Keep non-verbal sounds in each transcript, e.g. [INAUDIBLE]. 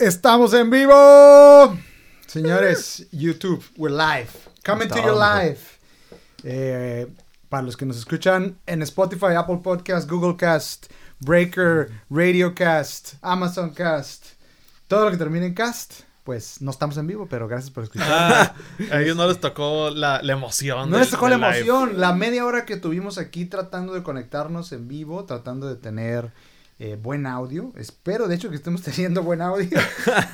Estamos en vivo. Señores, [LAUGHS] YouTube, we're live. Coming to you live. Eh, para los que nos escuchan en Spotify, Apple Podcast, Google Cast, Breaker, Radio Cast, Amazon Cast, todo lo que termine en cast, pues no estamos en vivo, pero gracias por escuchar. Ah, [LAUGHS] a ellos no les tocó la, la emoción. No del- les tocó la live. emoción. La media hora que tuvimos aquí tratando de conectarnos en vivo, tratando de tener eh, buen audio. Espero, de hecho, que estemos [LAUGHS] teniendo buen audio.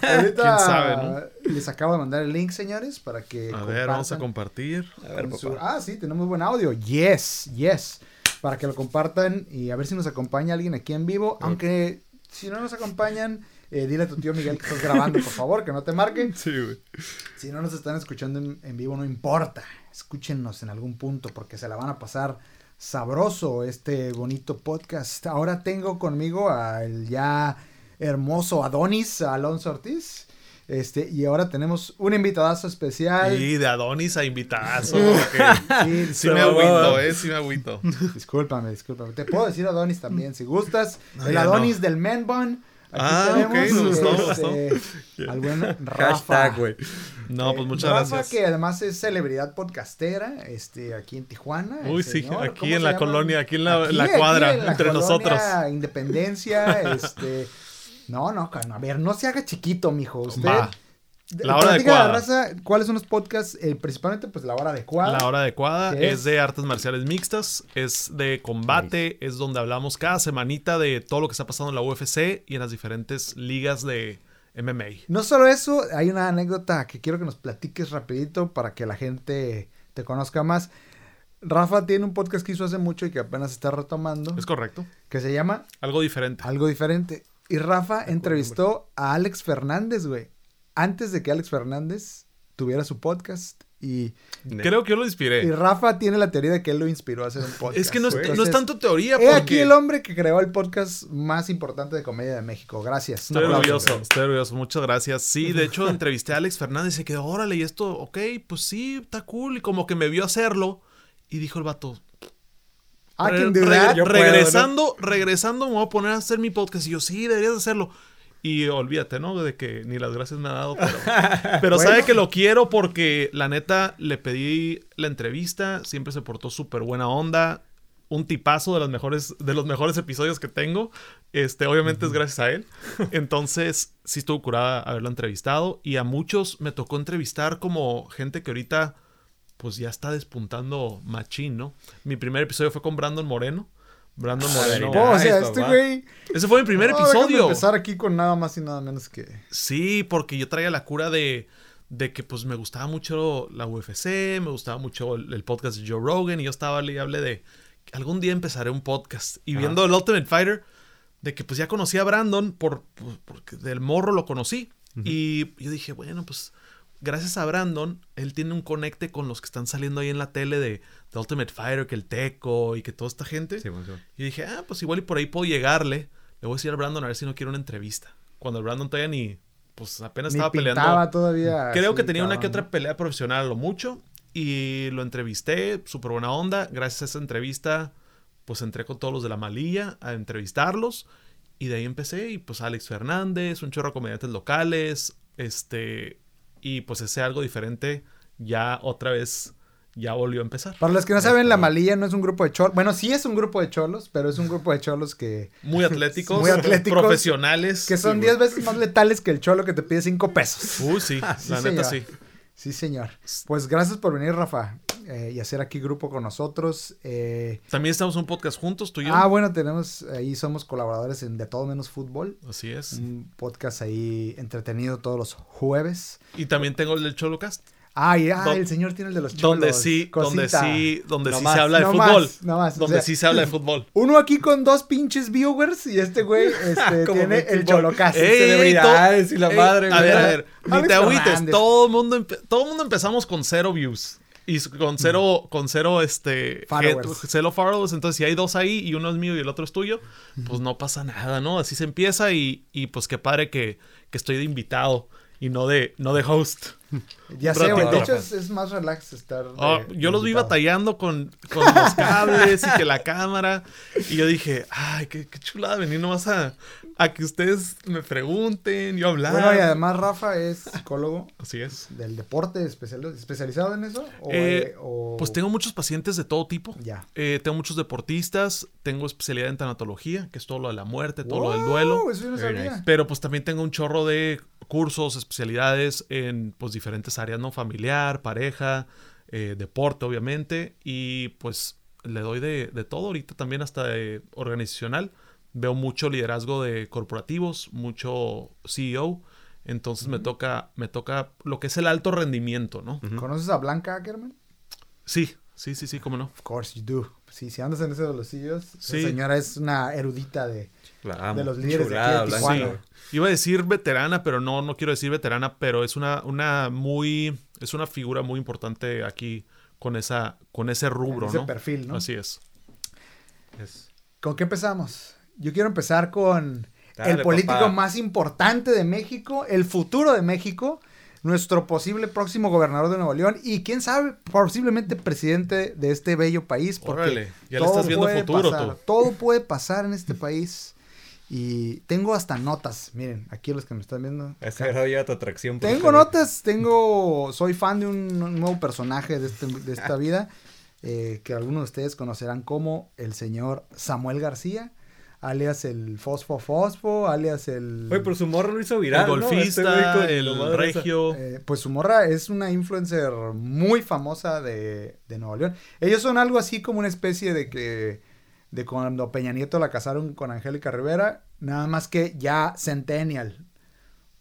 Ahorita ¿Quién sabe, no? les acabo de mandar el link, señores, para que. A ver, vamos a compartir. A ver, su- papá. Ah, sí, tenemos buen audio. Yes, yes. Para que lo compartan y a ver si nos acompaña alguien aquí en vivo. Aunque si no nos acompañan, eh, dile a tu tío Miguel que estás grabando, por favor, que no te marque. [LAUGHS] Sí, güey. Si no nos están escuchando en, en vivo, no importa. Escúchenos en algún punto porque se la van a pasar sabroso este bonito podcast. Ahora tengo conmigo al ya hermoso Adonis Alonso Ortiz. Este, y ahora tenemos un invitadazo especial. Y de Adonis a invitazo. porque Sí, sí me agüito, eh. Sí me agüito. Discúlpame, discúlpame. Te puedo decir Adonis también, si gustas. No, el Adonis del Man Bun. Aquí Ah, ok, tenemos me gustó, me este, [LAUGHS] al buen Rafa. Hashtag, güey. No, pues muchas Rafa, gracias. que además es celebridad podcastera, este, aquí en Tijuana. Uy, sí, aquí ¿cómo en la llama? colonia, aquí en la- Aquí, la cuadra, en la entre colonia nosotros. Independencia, [LAUGHS] este... No, no, a ver, no se haga chiquito, mijo. Usted... Va. La hora platícale a la adecuada. raza cuáles son los podcasts, eh, principalmente pues la hora adecuada. La hora adecuada es? de artes marciales mixtas, es de combate, es donde hablamos cada semanita de todo lo que está pasando en la UFC y en las diferentes ligas de MMA. No solo eso, hay una anécdota que quiero que nos platiques rapidito para que la gente te conozca más. Rafa tiene un podcast que hizo hace mucho y que apenas está retomando, Es correcto. que se llama Algo diferente. Algo Diferente. Y Rafa entrevistó a Alex Fernández, güey, antes de que Alex Fernández tuviera su podcast. Y, Creo que yo lo y inspiré. Rafa tiene la teoría de que él lo inspiró a hacer un podcast. Es que no es, no es tanto teoría He porque... aquí el hombre que creó el podcast más importante de comedia de México. Gracias. Estoy aplauso. orgulloso, estoy orgulloso. Muchas gracias. Sí, de hecho, [LAUGHS] entrevisté a Alex Fernández y se quedó, órale, y esto, ok, pues sí, está cool. Y como que me vio hacerlo. Y dijo el vato, I re- can do re- that. Yo puedo, regresando, regresando, me voy a poner a hacer mi podcast. Y yo, sí, deberías hacerlo. Y olvídate, ¿no? De que ni las gracias me ha dado. Pero, [LAUGHS] pero Bueno. sabe que lo quiero porque la neta le pedí la entrevista. Siempre se portó súper buena onda. Un tipazo de, las mejores, de los mejores episodios que tengo. Este, obviamente es gracias a él. Entonces, sí estuvo curada haberlo entrevistado. Y a muchos me tocó entrevistar como gente que ahorita, pues ya está despuntando machín, ¿no? Mi primer episodio fue con Brandon Moreno. Brandon Moreno. Oh, o sea, este güey. Ese fue mi primer No, episodio. empezar aquí con nada más y nada menos que. Sí, porque yo traía la cura de, de que pues me gustaba mucho la UFC, me gustaba mucho el, el podcast de Joe Rogan y yo estaba y hablé de algún día empezaré un podcast. Y viendo el Ultimate Fighter, de que pues ya conocí a Brandon por, por- porque del morro lo conocí. Y yo dije, bueno, pues gracias a Brandon, él tiene un conecte con los que están saliendo ahí en la tele de, de Ultimate Fighter, que el Teco y que toda esta gente. Sí, bueno, sí. Y dije, ah, pues igual y por ahí puedo llegarle. Le voy a decir al Brandon a ver si no quiere una entrevista. Cuando el Brandon todavía ni, pues apenas Ni estaba peleando. todavía. Creo que tenía una que otra pelea profesional a lo mucho. Y lo entrevisté, súper buena onda. Gracias a esa entrevista, pues entré con todos los de la malilla a entrevistarlos. Y de ahí empecé. Y pues Alex Fernández, un chorro de comediantes locales. Este. Y pues ese algo diferente ya otra vez ya volvió a empezar. Para los que no saben, la malilla no es un grupo de cholos. Bueno, sí es un grupo de cholos, pero es un grupo de cholos que, [LAUGHS] Muy atléticos, [LAUGHS] Muy atléticos, profesionales. que son Sí, 10 veces más letales que el cholo que te pide 5 pesos. Uy, sí, [LAUGHS] Sí, la neta sí. Sí, señor. Pues gracias por venir, Rafa, eh, y hacer aquí grupo con nosotros. Eh, También estamos en un podcast juntos, tú y yo. ah, bueno, tenemos ahí, somos colaboradores en De Todo Menos Fútbol. Así es. Un podcast ahí entretenido todos los jueves. Y también tengo el del Cholocast. Ay, ah, Don- el señor tiene el de los cholos. Donde sí, donde sí, donde No sí más, se habla de no fútbol. más, no más, o Donde sea, sí se habla de fútbol. [LAUGHS] Uno aquí con dos pinches viewers y este güey [LAUGHS] este, tiene el. Cholocast. Celebridades y la ey, madre, A ver, a ver, ni te agüites. Todo el mundo, todo mundo empezamos con cero views. Y con cero, con cero, este... Followers. Cero followers. Entonces, si hay dos ahí y uno es mío y el otro es tuyo, pues no pasa nada, ¿no? Así se empieza y, y pues qué padre que, que estoy de invitado y no de, no de host. [LAUGHS] Ya sé, güey. De hecho, es, es, más relax estar. Oh, yo los vi batallando con, con los [LAUGHS] cables y que la cámara. Y yo dije, ay, qué, qué chulada venir nomás a, a que ustedes me pregunten, yo hablar. Bueno, y además Rafa es psicólogo. [LAUGHS] Así es. Del deporte, especial, especializado en eso. ¿O, Eh, o- Pues tengo muchos pacientes de todo tipo. Ya. Eh, tengo muchos deportistas, tengo especialidad en tanatología, que es todo lo de la muerte, todo lo del duelo. Wow, Eso yo no Very sabía. nice. Pero pues también tengo un chorro de cursos, especialidades en pues diferentes áreas, ¿no? Familiar, pareja, eh, deporte, obviamente. Y pues le doy de, de todo ahorita también hasta de organizacional. Veo mucho liderazgo de corporativos, mucho CEO. Entonces me toca, me toca lo que es el alto rendimiento, ¿no? ¿Conoces a Blanca Ackerman? Sí, sí, sí, sí, cómo no. Of course you do. Sí, si andas en ese de los sillos, Sí. esa señora es una erudita de... La. De los líderes de aquí de. Tijuana. Sí. Iba a decir veterana, pero no, no quiero decir veterana, pero es una, una muy, es una figura muy importante aquí con esa, con ese rubro, ese ¿no? perfil, ¿no? Así es. Es- ¿Con qué empezamos? Yo quiero empezar con Dale, el político papá. más importante de México, el futuro de México, nuestro posible próximo gobernador de Nuevo León y quién sabe, posiblemente presidente de este bello país. Porque Órale, ya le estás viendo futuro pasar, tú. Todo puede pasar en este país. Y tengo hasta notas, miren, aquí los que me están viendo. Esa era ya tu atracción. Tengo notas, tengo, soy fan de un nuevo personaje de, este- de esta [LAUGHS] vida, eh, que algunos de ustedes conocerán como el señor Samuel García, alias el Fosfo Fosfo, alias el... Oye, pero su morro lo hizo viral, el ¿no? Este güey golfista, el regio. Eh, pues su morra es una influencer muy famosa de, de Nuevo León. Ellos son algo así como una especie de que de cuando Peña Nieto la casaron con Angélica Rivera, nada más que ya Centennial.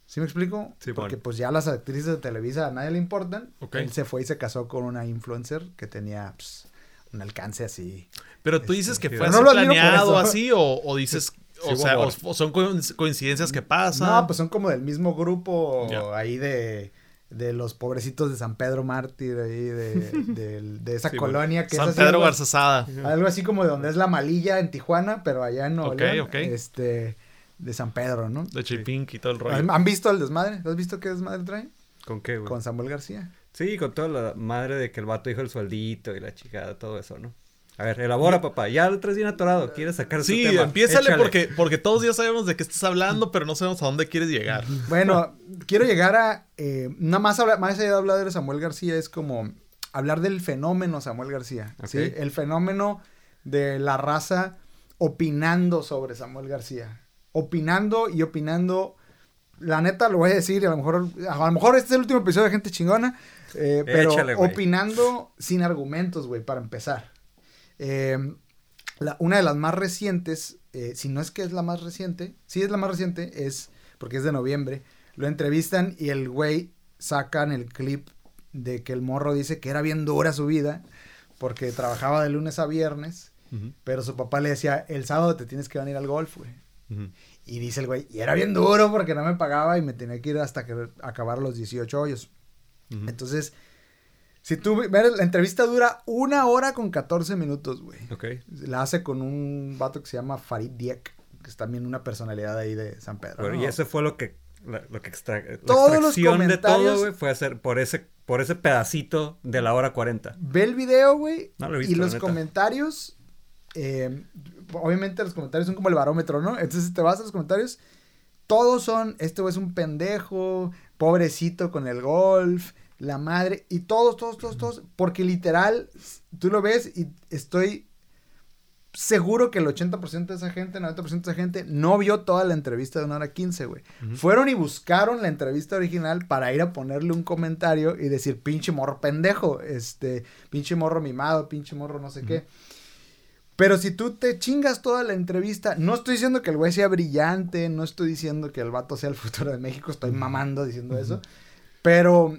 ¿Sí me explico? Sí, Porque bueno. pues ya las actrices de Televisa a nadie le importan. Él se fue y se casó con una influencer que tenía pues, un alcance así. Pero tú dices Este, que fue así planeado así o, o dices, o sea, o, son coinc- coincidencias que pasan. No, pues son como del mismo grupo ahí de, de los pobrecitos de San Pedro Mártir, ahí de, [LAUGHS] de esa Sí, colonia que San es Pedro Garzazada. Algo así como de donde es la malilla en Tijuana, pero allá en Nuevo Ok, León, ok. este, de San Pedro, ¿no? De Chipink y todo el rollo. ¿Han, visto el desmadre? ¿Has visto qué desmadre trae? ¿Con qué, güey? Con Samuel García. Sí, con toda la madre de que el vato dijo el sueldito y la chingada, todo eso, ¿no? A ver, elabora, papá. Ya lo traes bien atorado. ¿Quieres sacar su Sí, tema? empiézale Échale. porque, porque todos ya sabemos de qué estás hablando, pero no sabemos a dónde quieres llegar. [LAUGHS] Bueno, quiero llegar a, eh, nada más, hablar, más allá de hablar de Samuel García, es como hablar del fenómeno Samuel García, ¿sí? El fenómeno de la raza opinando sobre Samuel García. Opinando y opinando, la neta lo voy a decir, y a lo mejor, a lo mejor este es el último episodio de Gente Chingona, eh, pero Échale, opinando sin argumentos, güey, para empezar. Eh, la- una de las más recientes, eh, si no es que es la más reciente, sí es la más reciente, es porque es de noviembre, lo entrevistan y el güey sacan el clip de que el morro dice que era bien dura su vida porque trabajaba de lunes a viernes, pero su papá le decía, el sábado te tienes que venir al golf, güey. Y dice el güey, y era bien duro porque no me pagaba y me tenía que ir hasta que acabar los 18 hoyos. Ujú. Entonces, si tú la entrevista dura una hora con 14 minutos, güey. Ok. La hace con un vato que se llama Farid Diek, que es también una personalidad ahí de San Pedro. Bueno, ¿no? y eso fue lo que la, lo que extra, la Todos los extracción de todo, güey, fue hacer por ese por ese pedacito de la hora 40. Ve el video, güey. No lo he y visto, la los neta. comentarios. eh, obviamente los comentarios son como el barómetro, ¿no? Entonces te vas a los comentarios. Todos son, este güey es un pendejo, pobrecito con el golf, la madre, y todos, todos, todos, todos, porque literal, tú lo ves y estoy seguro que el 80% de esa gente, 90% de esa gente no vio toda la entrevista de una hora 15, güey. Fueron y buscaron la entrevista original para ir a ponerle un comentario y decir, pinche morro pendejo, este, pinche morro mimado, pinche morro no sé qué. Pero si tú te chingas toda la entrevista, no estoy diciendo que el güey sea brillante, no estoy diciendo que el vato sea el futuro de México, estoy mamando diciendo eso, pero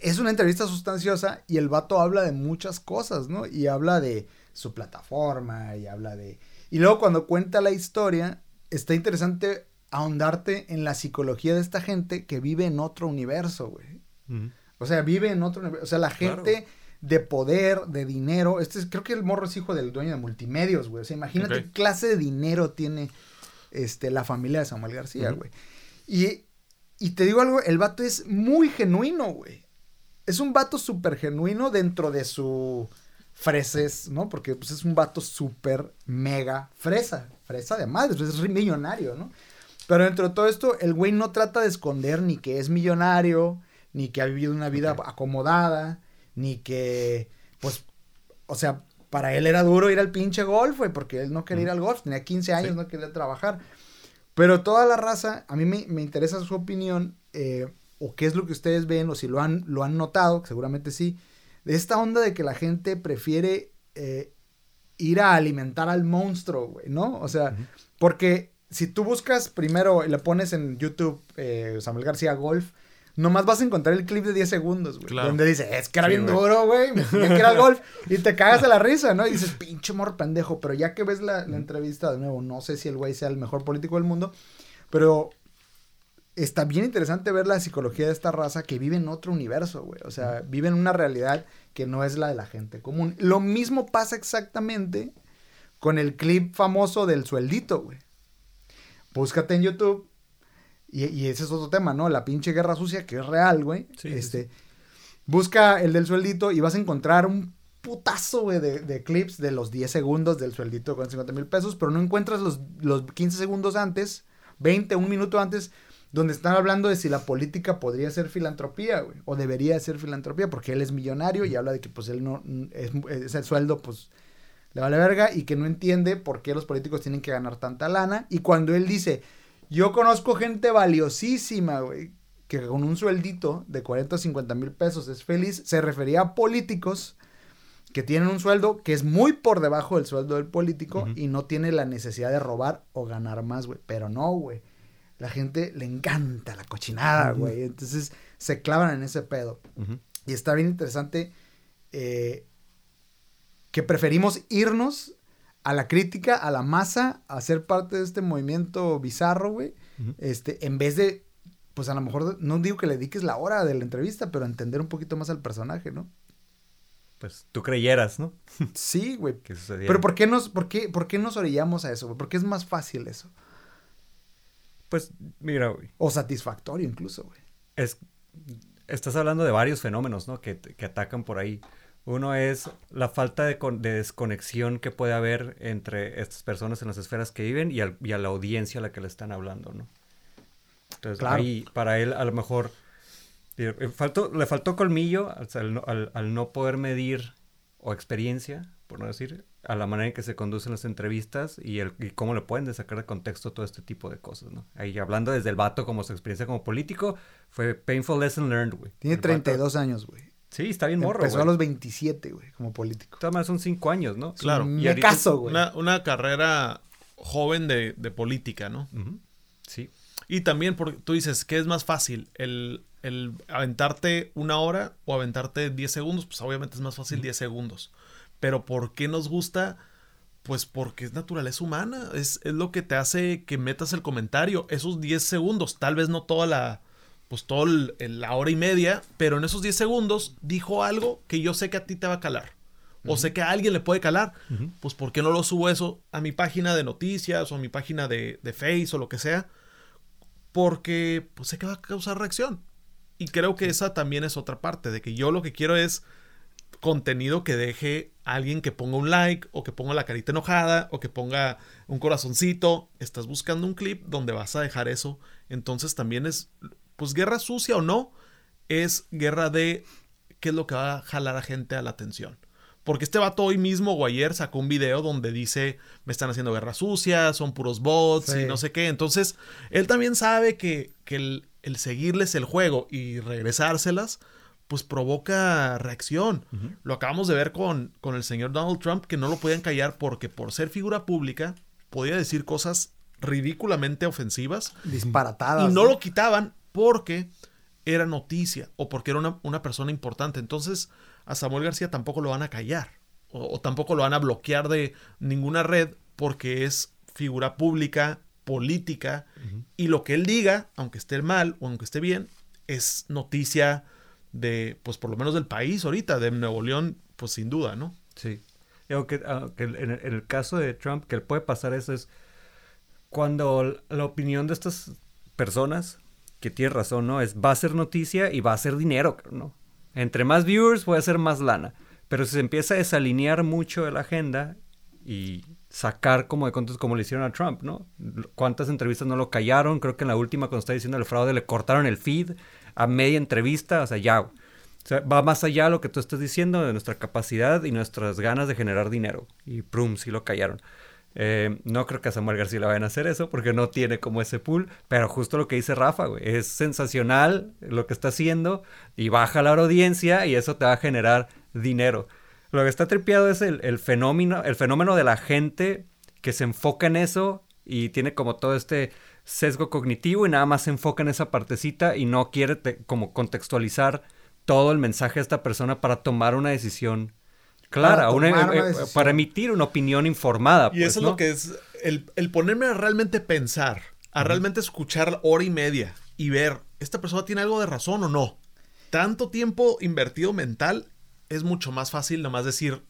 es una entrevista sustanciosa y el vato habla de muchas cosas, ¿no? Y habla de su plataforma y habla de... Y luego cuando cuenta la historia, está interesante ahondarte en la psicología de esta gente que vive en otro universo, güey. O sea, vive en otro universo. O sea, la Claro. De poder, de dinero. Este es, creo que el morro es hijo del dueño de multimedios, güey. O sea, imagínate qué clase de dinero tiene este, la familia de Samuel García, güey. Y Y te digo algo, el vato es muy genuino, güey. Es un vato súper genuino dentro de su freses, ¿no? Porque pues, es un vato súper mega fresa. Fresa de madre, pues, es millonario, ¿no? Pero dentro de todo esto, el güey no trata de esconder ni que es millonario, ni que ha vivido una vida acomodada, ni que, pues, o sea, para él era duro ir al pinche golf, güey, porque él no quería ir al golf, tenía 15 años, no quería trabajar. Pero toda la raza, a mí me, me interesa su opinión, eh, o qué es lo que ustedes ven, o si lo han, lo han notado, seguramente sí, de esta onda de que la gente prefiere eh, ir a alimentar al monstruo, güey, ¿no? O sea, porque si tú buscas primero y le pones en YouTube eh, Samuel García Golf, nomás vas a encontrar el clip de 10 segundos, güey. Donde dice, es que era bien duro, güey, me que era el golf. Y te cagas de la risa, ¿no? Y dices, [LAUGHS] pinche morro pendejo. Pero ya que ves la, entrevista de nuevo, no sé si el güey sea el mejor político del mundo, pero está bien interesante ver la psicología de esta raza que vive en otro universo, güey. O sea, vive en una realidad que no es la de la gente común. Lo mismo pasa exactamente con el clip famoso del sueldito, güey búscate en YouTube. Y, ese es otro tema, ¿no? La pinche guerra sucia, que es real, güey. este, Busca el del sueldito y vas a encontrar un putazo, güey, de, clips de los 10 segundos del sueldito con 50 mil pesos, pero no encuentras los, los 15 segundos antes, 20, un minuto antes, donde están hablando de si la política podría ser filantropía, güey, o debería ser filantropía, porque él es millonario y habla de que, pues, él no, es, ese sueldo, pues, le vale verga y que no entiende por qué los políticos tienen que ganar tanta lana. Y cuando él dice, yo conozco gente valiosísima, güey, que con un sueldito de 40 o 50 mil pesos es feliz, se refería a políticos que tienen un sueldo que es muy por debajo del sueldo del político y no tiene la necesidad de robar o ganar más, güey. Pero no, güey. La gente le encanta la cochinada, güey. Entonces se clavan en ese pedo. Y está bien interesante eh, que preferimos irnos a la crítica, a la masa, a ser parte de este movimiento bizarro, güey. Este, en vez de, pues a lo mejor, no digo que le dediques la hora de la entrevista, pero entender un poquito más al personaje, ¿no? Pues tú creyeras, ¿no? [LAUGHS] sí, güey. Pero ¿por qué nos, por qué, por qué nos orillamos a eso, güey? ¿Por qué es más fácil eso? Pues, mira, güey. O satisfactorio incluso, güey. Es, estás hablando de varios fenómenos, ¿no? Que, que atacan por ahí. Uno es la falta de, desconexión que puede haber entre estas personas en las esferas que viven y, a la audiencia a la que le están hablando, ¿no? Entonces, ahí, para él, a lo mejor, eh, faltó, le faltó colmillo al, no poder medir o experiencia, por no decir, a la manera en que se conducen las entrevistas y, el, y cómo le pueden sacar de contexto todo este tipo de cosas, ¿no? Ahí hablando desde el vato como su experiencia como político, fue painful lesson learned, güey. Tiene 32 años, güey. Sí, está bien morro, Empezó a los 27, güey, como político. Además son 5 años, ¿no? Claro. Y caso, güey. Una, carrera joven de, política, ¿no? Sí. Y también, porque tú dices, ¿qué es más fácil? El, aventarte una hora o aventarte 10 segundos, pues obviamente es más fácil 10 segundos. Pero ¿por qué nos gusta? Pues porque es naturaleza humana, es, es lo que te hace que metas el comentario. Esos 10 segundos, tal vez no toda la, pues todo la hora y media, pero en esos 10 segundos dijo algo que yo sé que a ti te va a calar. O sé que a alguien le puede calar. Pues ¿por qué no lo subo eso a mi página de noticias o a mi página de, de Face o lo que sea? Porque pues sé que va a causar reacción. Y creo que esa también es otra parte, de que yo lo que quiero es contenido que deje a alguien que ponga un like o que ponga la carita enojada o que ponga un corazoncito. Estás buscando un clip donde vas a dejar eso. Entonces también es pues guerra sucia o no, es guerra de qué es lo que va a jalar a gente a la atención. Porque este vato hoy mismo o ayer sacó un video donde dice, me están haciendo guerra sucia, son puros bots y no sé qué. Entonces, él también sabe que, el, seguirles el juego y regresárselas, pues provoca reacción. Lo acabamos de ver con, con el señor Donald Trump, que no lo podían callar porque por ser figura pública podía decir cosas ridículamente ofensivas. Disparatadas. Y no lo quitaban porque era noticia o porque era una, persona importante. Entonces a Samuel García tampoco lo van a callar o, tampoco lo van a bloquear de ninguna red porque es figura pública, política y lo que él diga, aunque esté mal o aunque esté bien, es noticia de, pues por lo menos del país ahorita, de Nuevo León, pues sin duda, ¿no? Sí. Aunque, en, el, en, el, caso de Trump, que puede pasar eso es cuando la opinión de estas personas que tienes razón, ¿no? Es, va a ser noticia y va a ser dinero, ¿no? Entre más viewers voy a más lana. Pero si se empieza a desalinear mucho de la agenda y sacar como de contos como le hicieron a Trump, ¿no? ¿Cuántas entrevistas no lo callaron? Creo que en la última, cuando está diciendo el fraude, le cortaron el feed a media entrevista, o sea, ya. O sea, va más allá de lo que tú estás diciendo de nuestra capacidad y nuestras ganas de generar dinero. Y prum, sí lo callaron. Eh, no creo que a Samuel García le vayan a hacer eso porque no tiene como ese pool, pero justo lo que dice Rafa, güey, es sensacional lo que está haciendo y baja la audiencia y eso te va a generar dinero. Lo que está tripeado es el, fenómeno, el fenómeno de la gente que se enfoca en eso y tiene como todo este sesgo cognitivo y nada más se enfoca en esa partecita y no quiere como contextualizar todo el mensaje de esta persona para tomar una decisión clara, para, emitir una opinión informada. Y eso pues, es lo que es el, ponerme a realmente pensar, a realmente escuchar hora y media y ver, ¿esta persona tiene algo de razón o no? Tanto tiempo invertido mental es mucho más fácil nomás decir,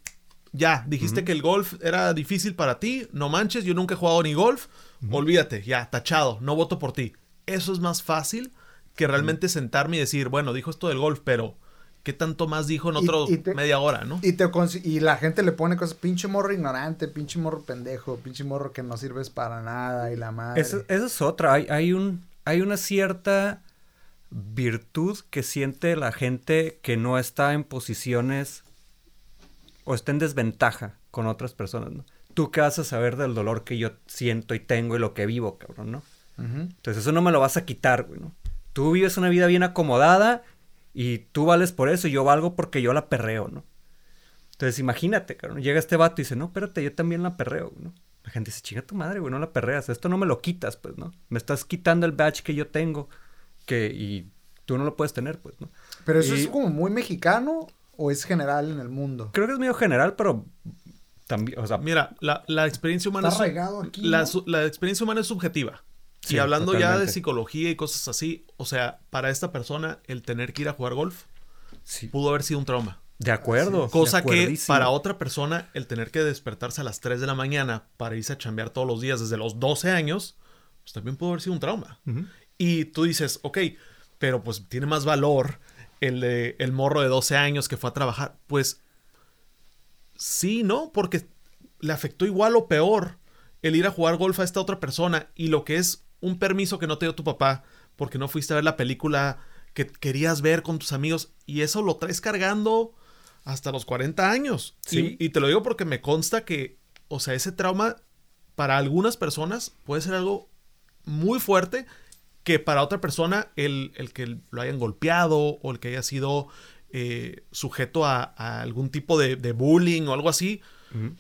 ya, dijiste que el golf era difícil para ti, no manches, yo nunca he jugado ni golf, olvídate, ya, tachado, no voto por ti. Eso es más fácil que realmente sentarme y decir, bueno, dijo esto del golf, pero ¿qué tanto más dijo en otro media hora, no? Y, te y la gente le pone cosas, pinche morro ignorante, pinche morro pendejo, pinche morro que no sirves para nada y la madre. Esa, es otra, hay, hay, un, hay una cierta virtud que siente la gente que no está en posiciones o está en desventaja con otras personas, ¿no? Tú qué vas a saber del dolor que yo siento y tengo y lo que vivo, cabrón, ¿no? Entonces eso no me lo vas a quitar, güey, ¿no? Tú vives una vida bien acomodada y tú vales por eso y yo valgo porque yo la perreo, ¿no? Entonces imagínate, cabrón, llega este vato y dice, no, espérate, yo también la perreo, ¿no? La gente dice, chinga tu madre, güey, no la perreas, esto no me lo quitas, pues, ¿no? Me estás quitando el badge que yo tengo que, y tú no lo puedes tener, pues, ¿no? Pero eso es como muy mexicano o es general en el mundo. Creo que es medio general, pero también, o sea... Mira, la, la experiencia humana... Está regado aquí, la, la, experiencia humana es subjetiva. Y hablando ya de psicología y cosas así, o sea, para esta persona el tener que ir a jugar golf pudo haber sido un trauma. De acuerdo. Cosa que para otra persona el tener que despertarse a las 3 de la mañana para irse a chambear todos los días desde los 12 años, pues también pudo haber sido un trauma. Y tú dices, ok, pero pues tiene más valor el, el morro de 12 años que fue a trabajar. Pues sí, ¿no? Porque le afectó igual o peor el ir a jugar golf a esta otra persona y lo que es un permiso que no te dio tu papá porque no fuiste a ver la película que querías ver con tus amigos y eso lo traes cargando hasta los 40 años. Sí. Y, y te lo digo porque me consta que, o sea, ese trauma para algunas personas puede ser algo muy fuerte que para otra persona el, que lo hayan golpeado o el que haya sido eh, sujeto a, algún tipo de, bullying o algo así,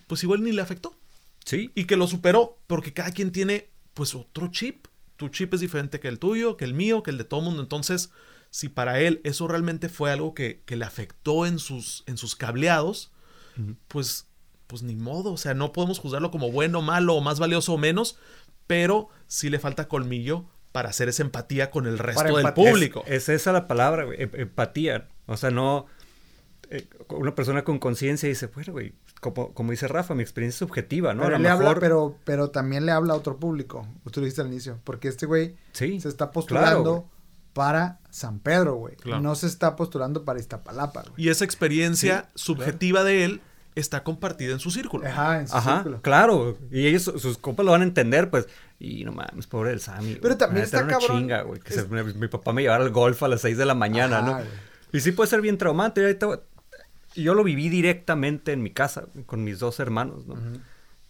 pues igual ni le afectó. Sí. Y que lo superó, porque cada quien tiene pues otro chip. Tu chip es diferente que el tuyo, que el mío, que el de todo el mundo. Entonces, si para él eso realmente fue algo que, le afectó en sus, en sus cableados, pues, pues ni modo. O sea, no podemos juzgarlo como bueno, malo o más valioso o menos, pero sí le falta colmillo para hacer esa empatía con el resto del público. Es, esa la palabra, güey, em, empatía. O sea, no... Eh, una persona con conciencia dice, bueno, güey, como, como dice Rafa, mi experiencia es subjetiva, ¿no? Pero, le habla, pero, pero también le habla a otro público. Usted lo dijiste al inicio. Porque este güey se está postulando para San Pedro, güey. No se está postulando para Iztapalapa, güey. Y esa experiencia subjetiva de él está compartida en su círculo. Ajá, en su círculo. Claro. Y ellos, sus compas lo van a entender, pues. Y no mames, pobre del Sammy. Pero también está una chinga, güey. Que mi, papá me llevara al golf a las 6 de la mañana, ¿no? Y sí puede ser bien traumante. Y yo lo viví directamente en mi casa, con mis dos hermanos, ¿no?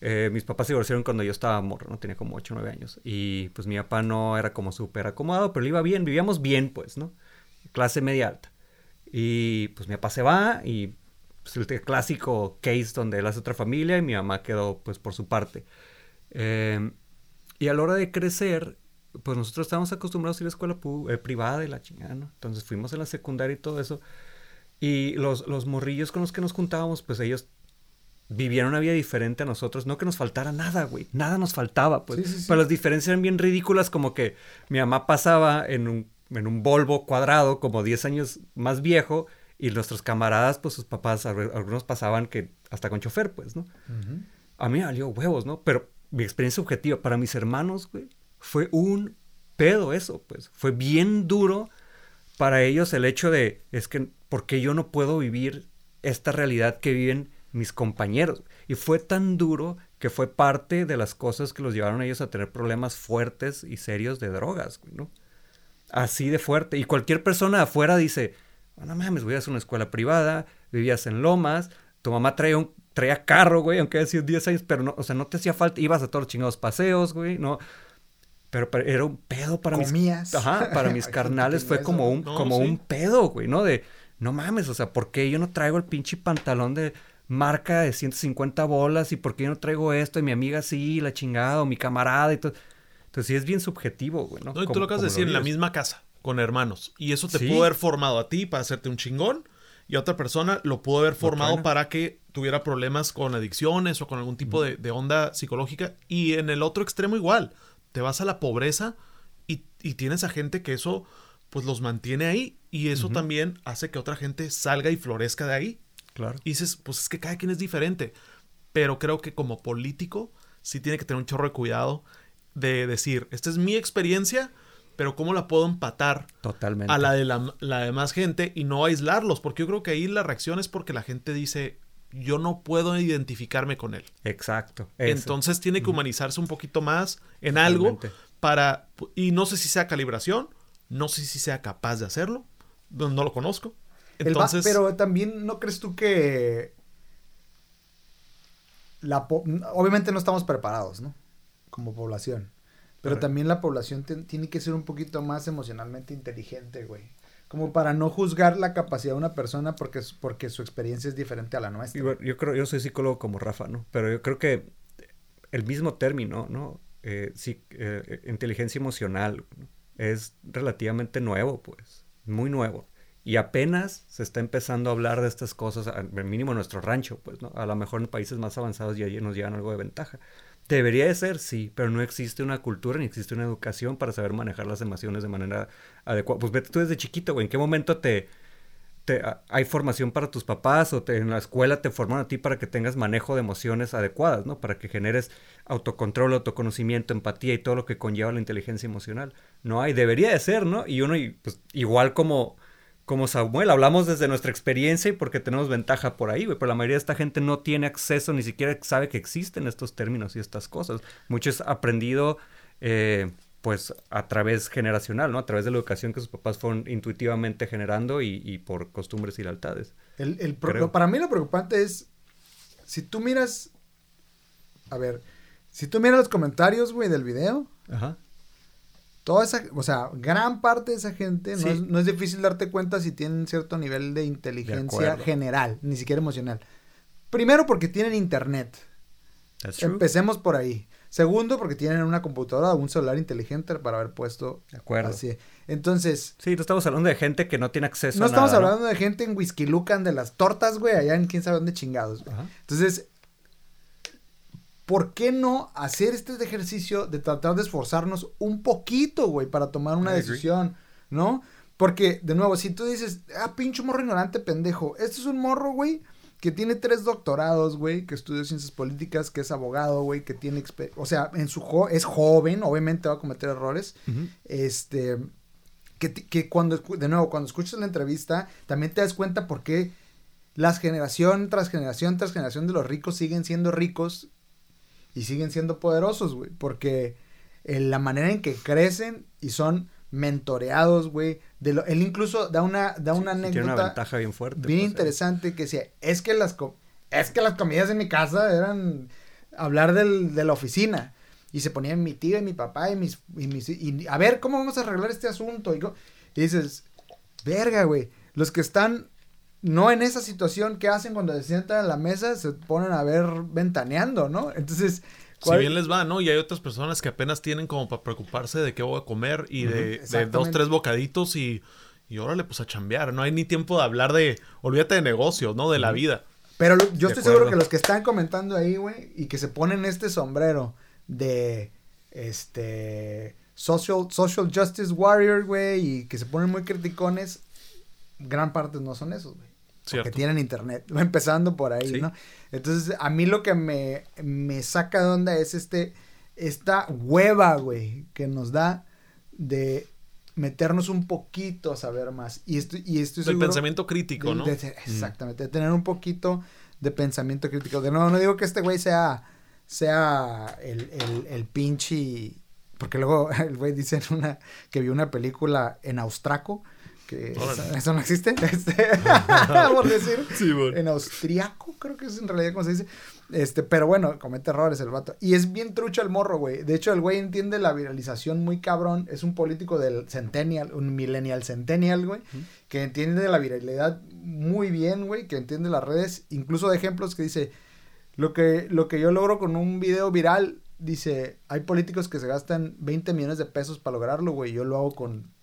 Eh, mis papás se divorciaron cuando yo estaba morro, ¿no? Tenía como 8 o 9 años. Y pues mi papá no era como súper acomodado, pero le iba bien, vivíamos bien, pues, ¿no? Clase media alta. Y pues mi papá se va y pues, el clásico case donde él hace otra familia y mi mamá quedó pues por su parte. Eh, y a la hora de crecer, pues nosotros estábamos acostumbrados a ir a escuela eh, privada y la chingada, ¿no? Entonces fuimos a la secundaria y todo eso. Y los, los morrillos con los que nos juntábamos, pues ellos vivieron una vida diferente a nosotros. No que nos faltara nada, güey. Nada nos faltaba, pues. Pero las diferencias eran bien ridículas, como que mi mamá pasaba en un, en un Volvo cuadrado, como 10 años más viejo, y nuestros camaradas, pues sus papás, algunos pasaban que hasta con chofer, pues, ¿no? A mí me valió huevos, ¿no? Pero mi experiencia subjetiva para mis hermanos, güey, fue un pedo eso, pues. Fue bien duro para ellos el hecho de, es que, ¿por qué yo no puedo vivir esta realidad que viven mis compañeros? Y fue tan duro que fue parte de las cosas que los llevaron a ellos a tener problemas fuertes y serios de drogas, ¿no? Así de fuerte. Y cualquier persona afuera dice, oh, no mames, voy a hacer una escuela privada, vivías en Lomas, tu mamá traía un traía carro, güey, aunque haya sido 10 años, pero no, o sea, no te hacía falta, ibas a todos los chingados paseos, güey, no. Pero, era un pedo para Comías. mis Ajá, para mis [LAUGHS] carnales fue como un como un pedo, güey, ¿no? De no mames, o sea, ¿por qué yo no traigo el pinche pantalón de marca de 150 bolas y por qué yo no traigo esto y mi amiga sí, la chingada o mi camarada y todo? Entonces sí es bien subjetivo, güey, ¿no? No, y tú lo acabas de decir en la misma casa con hermanos y eso te pudo haber formado a ti para hacerte un chingón y otra persona lo pudo haber formado para que tuviera problemas con adicciones o con algún tipo de, onda psicológica. Y en el otro extremo igual, te vas a la pobreza y, tienes a gente que eso pues los mantiene ahí y eso también hace que otra gente salga y florezca de ahí. Claro. Y dices, pues es que cada quien es diferente. Pero creo que como político sí tiene que tener un chorro de cuidado de decir, esta es mi experiencia, pero cómo la puedo empatar Totalmente. a la de la, la demás gente y no aislarlos, porque yo creo que ahí la reacción es porque la gente dice, yo no puedo identificarme con él. Exacto. Entonces tiene que humanizarse un poquito más en algo para, y no sé si sea calibración, no sé si sea capaz de hacerlo, no, lo conozco. Entonces, pero también no crees tú que la obviamente no estamos preparados, ¿no? Como población. Pero también la población tiene que ser un poquito más emocionalmente inteligente, güey. Como para no juzgar la capacidad de una persona porque, porque su experiencia es diferente a la nuestra. yo creo, yo soy psicólogo como Rafa, ¿no? Pero yo creo que el mismo término, ¿no? Eh, sí, eh, inteligencia emocional es relativamente nuevo, pues, muy nuevo. Y apenas se está empezando a hablar de estas cosas, al mínimo en nuestro rancho, pues, ¿no? A lo mejor en países más avanzados y allí nos llevan algo de ventaja. Debería de ser, sí, pero no existe una cultura ni existe una educación para saber manejar las emociones de manera adecuada. Pues vete tú desde chiquito, güey, ¿en qué momento te, hay formación para tus papás o te, en la escuela te forman a ti para que tengas manejo de emociones adecuadas, ¿no? Para que generes autocontrol, autoconocimiento, empatía y todo lo que conlleva la inteligencia emocional. No hay, debería de ser, ¿no? Y uno, pues, igual como como Samuel, hablamos desde nuestra experiencia y porque tenemos ventaja por ahí, güey, pero la mayoría de esta gente no tiene acceso, ni siquiera sabe que existen estos términos y estas cosas. Muchos aprendido, eh, pues, a través generacional, ¿no? A través de la educación que sus papás fueron intuitivamente generando y, por costumbres y lealtades. El, para mí lo preocupante es, si tú miras, a ver, si tú miras los comentarios, güey, del video, Ajá Toda esa, o sea, gran parte de esa gente no, es, difícil darte cuenta si tienen cierto nivel de inteligencia general, ni siquiera emocional. Primero porque tienen internet. Empecemos por ahí. Segundo, porque tienen una computadora o un celular inteligente para haber puesto. De acuerdo. Así. Entonces. Sí, no estamos hablando de gente que no tiene acceso no a No estamos hablando de gente en Whisky Lucan de las tortas, güey, allá en quién sabe dónde chingados. Entonces, ¿por qué no hacer este ejercicio de tratar de esforzarnos un poquito, güey, para tomar una decisión, ¿no? Porque, de nuevo, si tú dices, ah, pinche morro ignorante, pendejo, este es un morro, güey, que tiene tres doctorados, güey, que estudia ciencias políticas, que es abogado, güey, que tiene, o sea, en su es joven, obviamente va a cometer errores, este, que, que cuando, de nuevo, cuando escuchas la entrevista, también te das cuenta por qué las generación tras generación tras generación de los ricos siguen siendo ricos y siguen siendo poderosos, güey, porque la manera en que crecen y son mentoreados, güey, de lo, él incluso da una da una anécdota tiene una ventaja bien fuerte, bien pues, interesante que decía, es que las es que las comidas en mi casa eran hablar del, de la oficina y se ponían mi tía y mi papá y mis y mis y a ver cómo vamos a arreglar este asunto y, y dices, verga, güey, los que están no en esa situación que hacen cuando se sientan a la mesa, se ponen a ver ventaneando, ¿no? Entonces... Si bien les va, ¿no? Y hay otras personas que apenas tienen como para preocuparse de qué voy a comer y de, dos, tres bocaditos y, y órale, pues a chambear. No hay ni tiempo de hablar de, olvídate de negocios, ¿no? De la vida. Pero yo estoy seguro que los que están comentando ahí, güey, y que se ponen este sombrero de, este, social, social justice warrior, güey, y que se ponen muy criticones, gran parte no son esos, güey que tienen internet, [LAUGHS] empezando por ahí, ¿no? Entonces, a mí lo que me, me saca de onda es este, esta hueva, güey, que nos da de meternos un poquito a saber más. Y esto, y esto Del pensamiento crítico, ¿no? exactamente, de tener un poquito de pensamiento crítico. De no, no digo que este güey sea, sea el, el, el pinche... Porque luego [LAUGHS] el güey dice en una, que vio una película en austraco que eso, no existe, [LAUGHS] este, por decir, en austriaco creo que es en realidad como se dice, este, pero bueno, comete errores el vato, y es bien trucho el morro, güey, de hecho el güey entiende la viralización muy cabrón, es un político del centennial, un millennial centennial, güey, que entiende la viralidad muy bien, güey, que entiende las redes, incluso de ejemplos que dice, lo que, lo que yo logro con un video viral, dice, hay políticos que se gastan 20 millones de pesos para lograrlo, güey, yo lo hago con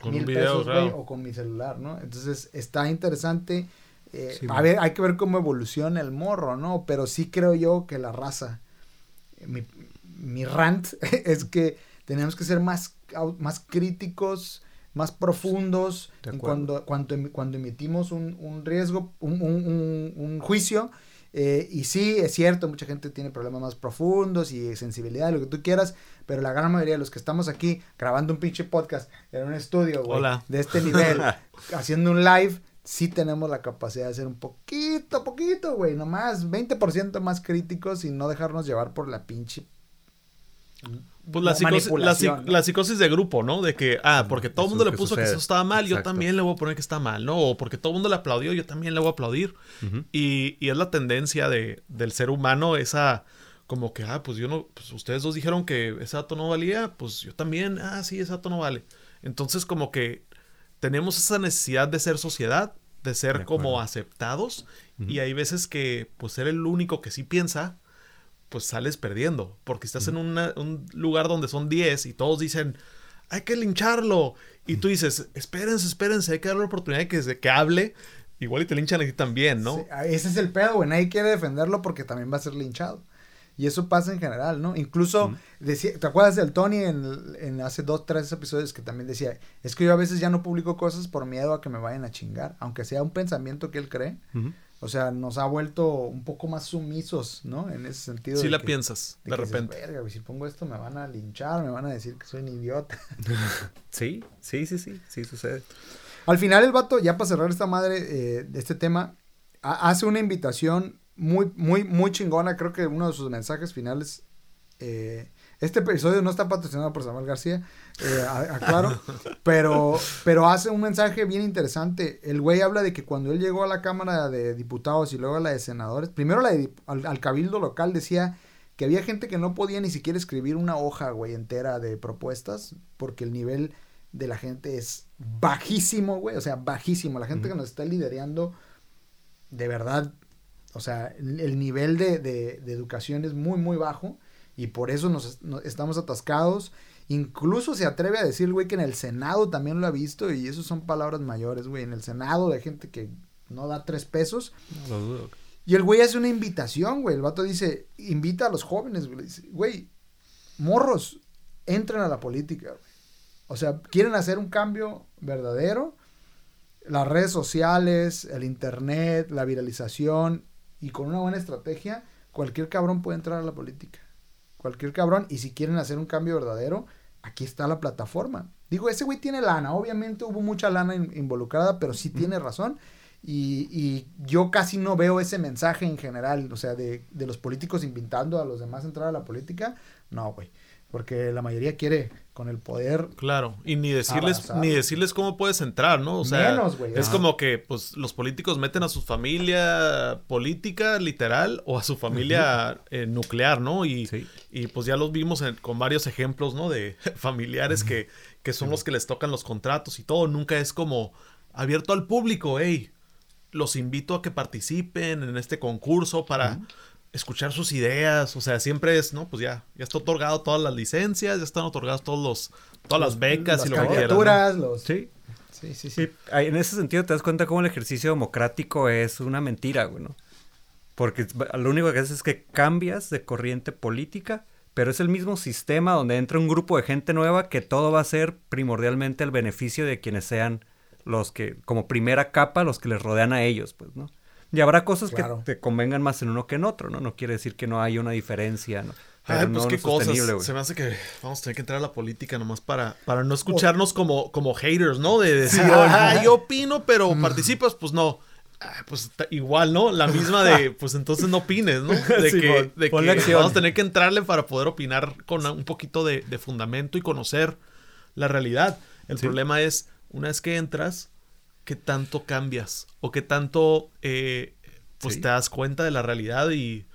con mil pesos, o con mi celular, ¿no? Entonces está interesante. Eh, a ver, hay que ver cómo evoluciona el morro, ¿no? Pero sí creo yo que la raza, mi, mi rant [LAUGHS] es que tenemos que ser más, más críticos, más profundos cuando, cuando, cuando emitimos un, un riesgo, un, un, un juicio eh, y sí, es cierto, mucha gente tiene problemas más profundos y sensibilidad, lo que tú quieras, pero la gran mayoría de los que estamos aquí grabando un pinche podcast en un estudio, güey, de este nivel, [LAUGHS] haciendo un live, sí tenemos la capacidad de ser un poquito, poquito, güey, nomás 20% más críticos y no dejarnos llevar por la pinche pues la, psicosis, de grupo, ¿no? De que, ah, porque todo el mundo le puso que eso estaba mal, yo también le voy a poner que está mal, ¿no? O porque todo el mundo le aplaudió, yo también le voy a aplaudir. y, y, es la tendencia de, del ser humano esa, como que, ah, pues yo no, pues ustedes dos dijeron que ese dato no valía, pues yo también, ah, sí, ese dato no vale. Entonces como que tenemos esa necesidad de ser sociedad, de ser como aceptados, y hay veces que, pues ser el único que sí piensa, pues sales perdiendo, porque estás en un lugar donde son 10 y todos dicen, hay que lincharlo. Y tú dices, espérense, espérense, hay que darle la oportunidad de que, que hable. Igual y te linchan a ti también, ¿no? ese es el pedo, güey. Nadie quiere defenderlo porque también va a ser linchado. Y eso pasa en general, ¿no? Incluso, decía, ¿te acuerdas del Tony en, hace dos, tres episodios que también decía, es que yo a veces ya no publico cosas por miedo a que me vayan a chingar, aunque sea un pensamiento que él cree. O sea, nos ha vuelto un poco más sumisos, ¿no? En ese sentido. Sí la piensas, de, repente. Verga, si pongo esto me van a linchar, me van a decir que soy un idiota. [LAUGHS] sí, sí, sí, sí, sí sucede. Al final el vato, ya para cerrar esta madre eh, de este tema, hace una invitación muy, muy, muy chingona. Creo que uno de sus mensajes finales eh, este episodio no está patrocinado por Samuel García, eh, aclaro, [LAUGHS] pero, pero hace un mensaje bien interesante. El güey habla de que cuando él llegó a la Cámara de Diputados y luego a la de Senadores, primero la al, Cabildo local decía que había gente que no podía ni siquiera escribir una hoja, güey, entera de propuestas, porque el nivel de la gente es bajísimo, güey, o sea, bajísimo. La gente que nos está liderando, de verdad, o sea, el, nivel de, de, de educación es muy, muy bajo y por eso nos, estamos atascados. Incluso se atreve a decir, güey, que en el Senado también lo ha visto y eso son palabras mayores, güey. En el Senado de gente que no da tres pesos. Y el güey hace una invitación, güey. El vato dice, invita a los jóvenes, güey. Dice, güey, morros, entren a la política, güey. O sea, quieren hacer un cambio verdadero. Las redes sociales, el internet, la viralización y con una buena estrategia, cualquier cabrón puede entrar a la política cualquier cabrón. Y si quieren hacer un cambio verdadero, aquí está la plataforma. Digo, ese güey tiene lana. Obviamente hubo mucha lana involucrada, pero sí tiene razón. Y, y, yo casi no veo ese mensaje en general, o sea, de, de los políticos invitando a los demás a entrar a la política. No, güey porque la mayoría quiere con el poder. Claro, y ni decirles ni decirles cómo puedes entrar, ¿no? O sea, es como que pues los políticos meten a su familia política literal o a su familia eh, nuclear, ¿no? Y, y pues ya los vimos con varios ejemplos, ¿no? De [LAUGHS] familiares que, que son los que les tocan los contratos y todo, nunca es como abierto al público, hey, los invito a que participen en este concurso para escuchar sus ideas, o sea, siempre es, ¿no? Pues ya, ya está otorgado todas las licencias, ya están otorgadas todos los, todas las becas y lo que quieras. Los... Sí. Sí, sí, sí. En ese sentido te das cuenta cómo el ejercicio democrático es una mentira, güey, ¿no? Porque lo único que haces es que cambias de corriente política, pero es el mismo sistema donde entra un grupo de gente nueva que todo va a ser primordialmente el beneficio de quienes sean los que, como primera capa, los que les rodean a ellos, pues, ¿no? Y habrá cosas que te convengan más en uno que en otro, ¿no? No quiere decir que no haya una diferencia, ¿no? pero Ay, pues no qué cosas. güey. Se me hace que vamos a tener que entrar a la política nomás para, para no escucharnos como, como haters, ¿no? De decir, ah, yo opino, pero participas, pues no. Ah, pues igual, ¿no? La misma de, [LAUGHS] pues entonces no opines, ¿no? [LAUGHS] De Sí, que, de que acción. vamos a tener que entrarle para poder opinar con un poquito de, de fundamento y conocer la realidad. El Sí. problema es, una vez que entras, ¿qué tanto cambias? O qué tanto, eh, pues Sí. te das cuenta de la realidad y,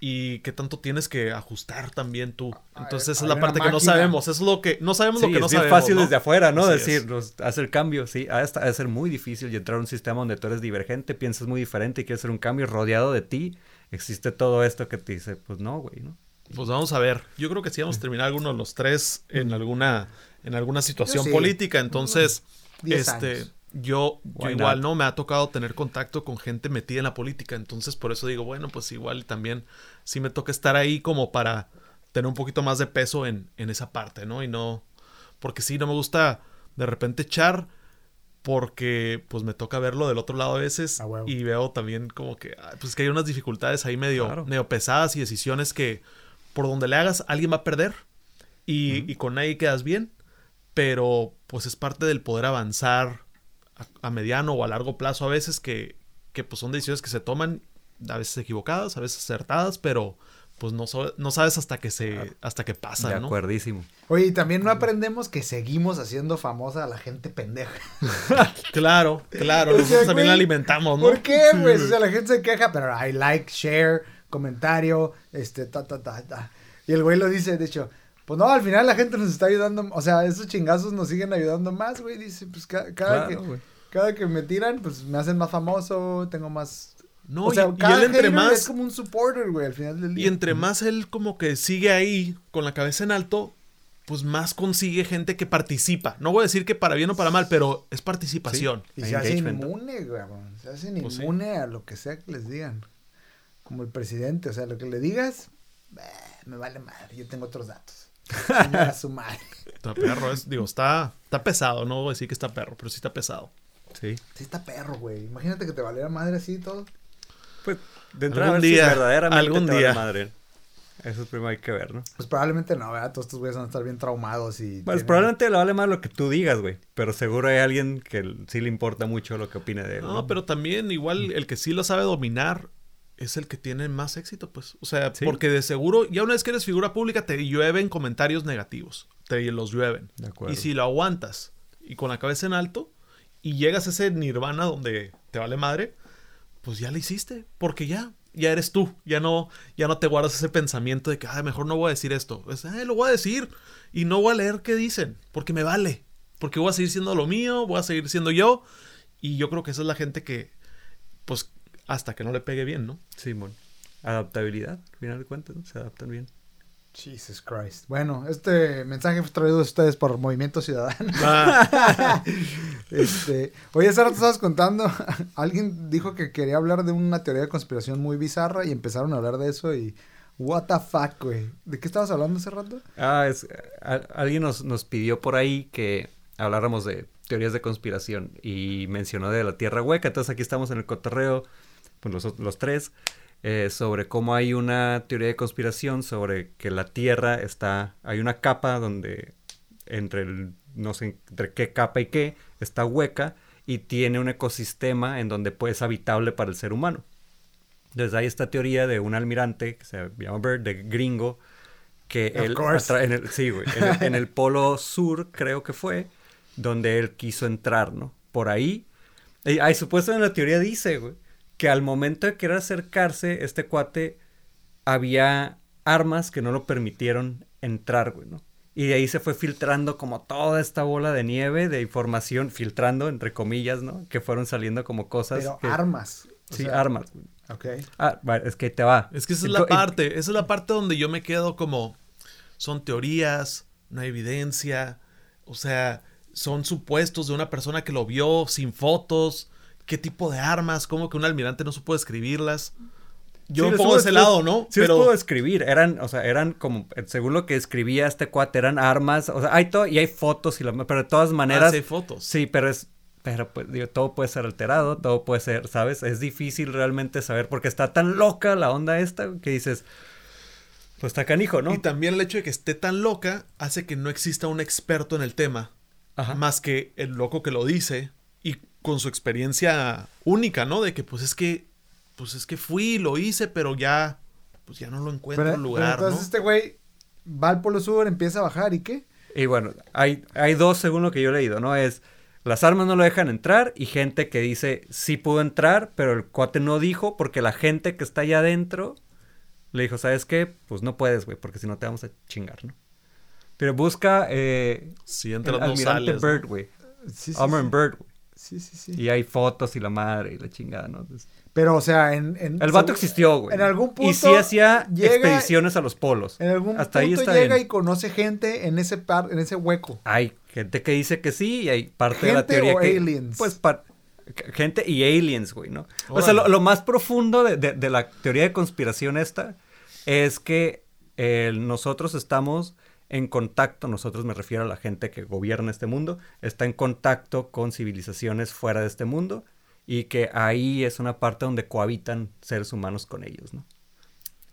y qué tanto tienes que ajustar también tú. Entonces esa es la parte que no sabemos. Es lo que no sabemos Sí, lo que no es bien sabemos. fácil ¿no? desde afuera, ¿no? Así es. Decir, hacer cambio, sí. Ha de, ser muy difícil y entrar a un sistema donde tú eres divergente, piensas muy diferente y quieres hacer un cambio rodeado de ti. Existe todo esto que te dice, pues no, güey, ¿no? Pues vamos a ver. Yo creo que sí vamos a terminar alguno de los tres en alguna, en alguna situación sí. política. Entonces, Diez este, años. Yo, yo igual, not? ¿no? Me ha tocado tener contacto con gente metida en la política. Entonces, por eso digo, bueno, pues igual también sí me toca estar ahí como para tener un poquito más de peso en, en esa parte, ¿no? Y no, porque sí, no me gusta de repente echar porque pues me toca verlo del otro lado a veces A huevo. y veo también como que ah, pues que hay unas dificultades ahí medio, Claro. medio pesadas y decisiones que por donde le hagas alguien va a perder y, y con nadie quedas bien, pero pues es parte del poder avanzar a, a mediano o a largo plazo a veces que, que pues son decisiones que se toman a veces equivocadas, a veces acertadas, pero pues no, so- no sabes hasta que se hasta que de pasa, ¿no? acuerdísimo. Oye, y también no aprendemos que seguimos haciendo famosa a la gente pendeja. [LAUGHS] Claro, claro, O sea, nosotros también güey, la alimentamos, ¿no? ¿Por qué, pues? [LAUGHS] O sea, la gente se queja, pero hay like, share, comentario, este, ta, ta, ta, ta. Y el güey lo dice, de hecho, pues no, al final la gente nos está ayudando, o sea, esos chingazos nos siguen ayudando más, güey. Dice, pues ca- cada, Claro, que, cada que me tiran, pues me hacen más famoso, tengo más... No, o sea, y- y, cada él entre más es como un supporter, güey, al final del día. y entre más él como que sigue ahí con la cabeza en alto, pues más consigue gente que participa. No voy a decir que para bien o para mal, pero es participación. Y se hacen engagement. inmune, güey. Se hacen Pues sí. inmune a lo que sea que les digan. Como el presidente, o sea, lo que le digas, me vale madre, yo tengo otros datos. Chingar a su madre. Está perro, es, digo, está, está pesado, no voy a decir que está perro, pero sí está pesado. Sí. Sí está perro, güey. Imagínate que te valiera madre así y todo. Pues, de entrada, a Algún si día, verdaderamente algún te vale día. madre. Eso es primero hay que ver, ¿no? Pues probablemente no, ¿verdad? Todos estos güeyes van a estar bien traumados y... Pues tienen- probablemente le vale más lo que tú digas, güey. Pero seguro hay alguien que sí le importa mucho lo que opine de él. No, pero también igual el que sí lo sabe dominar es el que tiene más éxito, pues. O sea, Sí. porque de seguro, ya una vez que eres figura pública, te llueven comentarios negativos. Te los llueven. De acuerdo. Y si lo aguantas y con la cabeza en alto y llegas a ese nirvana donde te vale madre, pues ya lo hiciste. Porque ya, ya eres tú. Ya no, ya no te guardas ese pensamiento de que, ay, mejor no voy a decir esto. Es, "Ay, lo voy a decir y no voy a leer qué dicen. Porque me vale. Porque voy a seguir siendo lo mío, voy a seguir siendo yo. Y yo creo que esa es la gente que, pues, hasta que no le pegue bien, ¿no? Simón. Adaptabilidad, al final de cuentas, ¿no? Se adaptan bien. Jesus Christ. Bueno, este mensaje fue traído a ustedes por Movimiento Ciudadano. Ah, [LAUGHS] Este, oye, hace rato estabas contando, [LAUGHS] alguien dijo que quería hablar de una teoría de conspiración muy bizarra y empezaron a hablar de eso y what the fuck, güey. ¿De qué estabas hablando hace rato? Ah, es, a- alguien nos, nos pidió por ahí que habláramos de teorías de conspiración y mencionó de la Tierra hueca. Entonces aquí estamos en el cotorreo, pues los, los tres, eh, sobre cómo hay una teoría de conspiración sobre que la Tierra está, hay una capa donde entre el, no sé entre qué capa y qué, está hueca y tiene un ecosistema en donde pues, es habitable para el ser humano. Entonces hay esta teoría de un almirante que se llama Bird, de gringo, que él en el, sí, güey, en el, en el polo sur creo que fue donde él quiso entrar, ¿no? Por ahí. Ay, supuestamente la teoría dice, güey, que al momento de querer acercarse, este cuate había armas que no lo permitieron entrar, güey, ¿no? Y de ahí se fue filtrando como toda esta bola de nieve de información, filtrando, entre comillas, ¿no? Que fueron saliendo como cosas. Pero que- armas. o Sí, sea, armas. güey. Ok. Ah, vale, es que ahí te va. es que esa es la parte, esa es la parte donde yo me quedo como, son teorías, no hay evidencia, o sea, son supuestos de una persona que lo vio sin fotos, qué tipo de armas, como que un almirante no supo describirlas. Yo Sí, pongo puedo- de ese lado, ¿no? Sí, Pero... puedo escribir. Eran, o sea, eran como, según lo que escribía este cuate, eran armas. O sea, hay todo, y hay fotos, y pero de todas Ah, maneras. sí hay fotos. Sí, pero es. Pero pues, digo, todo puede ser alterado, todo puede ser, ¿sabes? Es difícil realmente saber porque está tan loca la onda esta que dices. Pues está canijo, ¿no? Y también el hecho de que esté tan loca hace que no exista un experto en el tema, Ajá. más que el loco que lo dice y con su experiencia única, ¿no? De que pues es que pues es que fui, lo hice, pero ya pues ya no lo encuentro Pero, en pero lugar, entonces ¿no? este güey va al Polo Sur, empieza a bajar y qué? Y bueno, hay, hay dos según lo que yo he leído, ¿no? Es las armas no lo dejan entrar y gente que dice sí pudo entrar, pero el cuate no dijo porque la gente que está allá adentro le dijo, ¿sabes qué? Pues no puedes, güey, porque si no te vamos a chingar, ¿no? Pero busca eh, Si el entras no almirante sales. ¿no? Bird, güey. Sí, sí, Armored sí. Bird, güey. Sí, sí, sí. Y hay fotos y la madre y la chingada, ¿no? Entonces, Pero, o sea, en... en- el vato existió, güey. En algún punto Y sí hacía llega- expediciones a los polos. En algún Hasta ahí punto está llega bien. y conoce gente en ese par, en ese hueco. Hay gente que dice que sí y hay parte de la ¿Gente teoría o que... aliens? Pues par- gente y aliens, güey, ¿no? O sea, lo, lo más profundo de, de- de la teoría de conspiración esta es que eh, nosotros estamos en contacto, nosotros me refiero a la gente que gobierna este mundo, está en contacto con civilizaciones fuera de este mundo y que ahí es una parte donde cohabitan seres humanos con ellos, ¿no?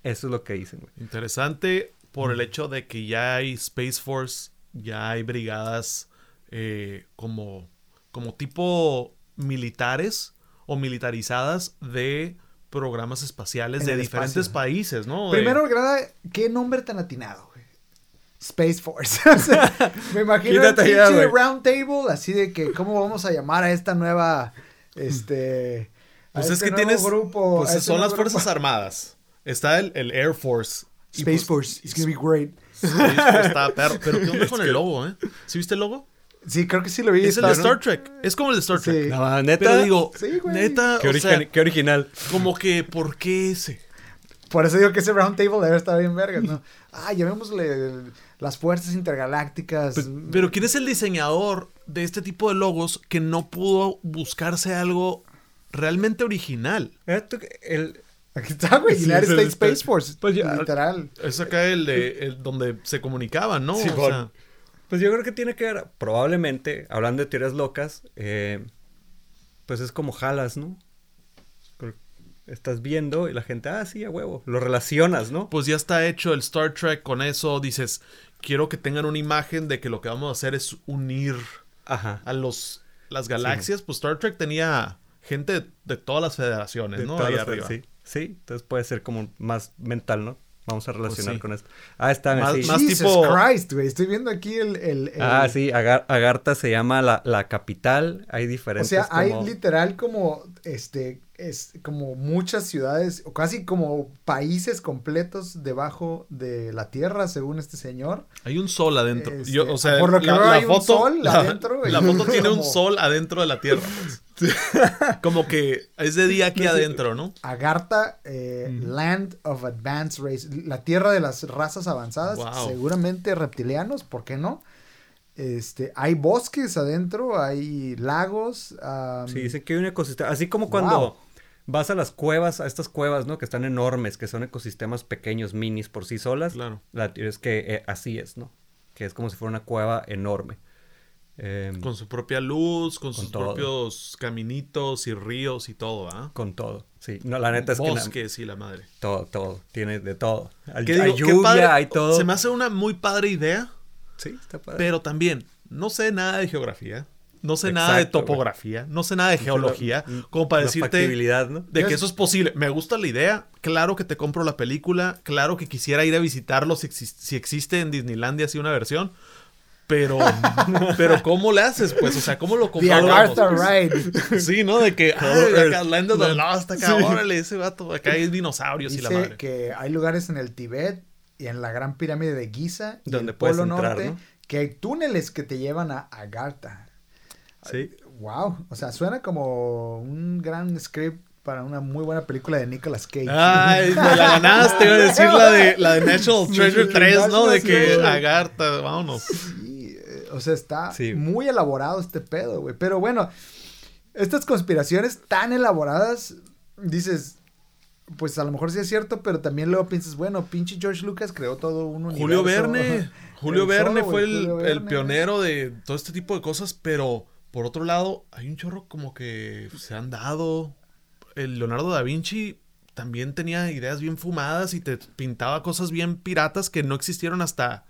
Eso es lo que dicen, güey. Interesante por el hecho de que ya hay Space Force, ya hay brigadas eh, como, como tipo militares o militarizadas de programas espaciales En de diferentes espacio. países, ¿no? De- Primero, grada, qué nombre tan atinado. Space Force. [LAUGHS] O sea, [LAUGHS] me imagino ya, pinche round table, así de que cómo vamos a llamar a esta nueva, este... a pues es este que nuevo tienes. grupo, pues este son nuevo las grupo. Fuerzas Armadas. Está el, el Air Force. Space pues- Force, it's gonna be great. Space Force está perro. Pero ¿qué onda con el logo, eh? ¿Sí viste el logo? Sí, creo que sí lo vi. Es el de Star Trek. Es como el de Star Trek. Sí. No, neta. Pero digo, Sí, güey. neta, qué, o sea, origi- qué original. como que, ¿por qué ese? Por eso digo que ese round table debe estar bien vergas, ¿no? Ah, llamémosle las fuerzas intergalácticas. Pero ¿quién es el diseñador de este tipo de logos que no pudo buscarse algo realmente original? Esto el- Aquí está, güey. Sí, United States Space- Space Force. Pues ya- literal. Es acá el de el donde se comunicaban, ¿no? Sí, o sea, Pues yo creo que tiene que ver, probablemente, hablando de teorías locas, eh, pues es como jalas, ¿no? Estás viendo y la gente, ah, sí, a huevo, lo relacionas, ¿no? pues ya está hecho el Star Trek con eso. Dices, quiero que tengan una imagen de que lo que vamos a hacer es unir Ajá. a los las galaxias. Pues Star Trek tenía gente de, de todas las federaciones, De ¿no? todas Ahí las- arriba. Sí, sí, entonces puede ser como más mental, ¿no? Vamos a relacionar sí. con esto. Ah, está, Más- sí. más- Jesus tipo- Christ, güey. Estoy viendo aquí el... el- el- Ah, sí, Agar- Agartha se llama la, la capital, hay O diferentes sea, hay literal como, este, es como muchas ciudades, o casi como países completos debajo de la tierra, según este señor. Hay un sol adentro. Este, Yo, o sea, por lo que la, veo la hay un foto, sol la, adentro la foto tiene un sol adentro de la tierra. pues. [LAUGHS] [LAUGHS] Como que es de día aquí adentro, ¿no? Agartha, eh, Land of Advanced Race, la tierra de las razas avanzadas, Wow. seguramente reptilianos, ¿por qué no? Este, hay bosques adentro, hay lagos. Sí, dicen que hay un ecosistema. Así como cuando Wow. vas a las cuevas, a estas cuevas, ¿no? Que están enormes, que son ecosistemas pequeños, minis por sí solas. Claro. La es que eh, así es, ¿no? Que es como si fuera una cueva enorme. Em, Con su propia luz, con, Con sus todo. propios caminitos y ríos y todo, ¿ah? con todo. Sí, no, la neta es que la- Bosques y la madre. todo, todo, tiene de todo. Hay, ¿Qué hay lluvia, padre. hay todo. Se me hace una muy padre idea, Sí, está padre. pero también no sé nada de geografía, no sé nada de topografía, no sé nada de geología, La- como para la decirte ¿no? de que eso es posible. Me gusta la idea, claro que te compro la película, claro que quisiera ir a visitarlo si, si existe en Disneylandia así una versión. Pero, [LAUGHS] pero ¿cómo le haces? Pues, o sea, ¿cómo lo The comprobamos? Agartha pues? Sí, ¿no? De que, Earth. acá Land of the Lost, acá, Sí. órale, ese vato, acá hay dinosaurios y la Dice madre. que hay lugares en el Tibet y en la Gran Pirámide de Giza y Donde el puedes Polo entrar, Norte ¿no? que hay túneles que te llevan a Agartha. Sí. Wow, o sea, suena como un gran script para una muy buena película de Nicolas Cage. Ay, me la ganaste, iba a decir la de, la de National Treasure Sí, 3, ¿no? De que. Agartha, vámonos. O sea, está Sí. muy elaborado este pedo, güey. Pero bueno, estas conspiraciones tan elaboradas, dices, pues a lo mejor sí es cierto, pero también luego piensas, bueno, pinche George Lucas creó todo un universo. [LAUGHS] Julio Verne. Julio Verne fue el, el pionero de todo este tipo de cosas, pero por otro lado, hay un chorro como que se han dado. El Leonardo da Vinci también tenía ideas bien fumadas y te pintaba cosas bien piratas que no existieron hasta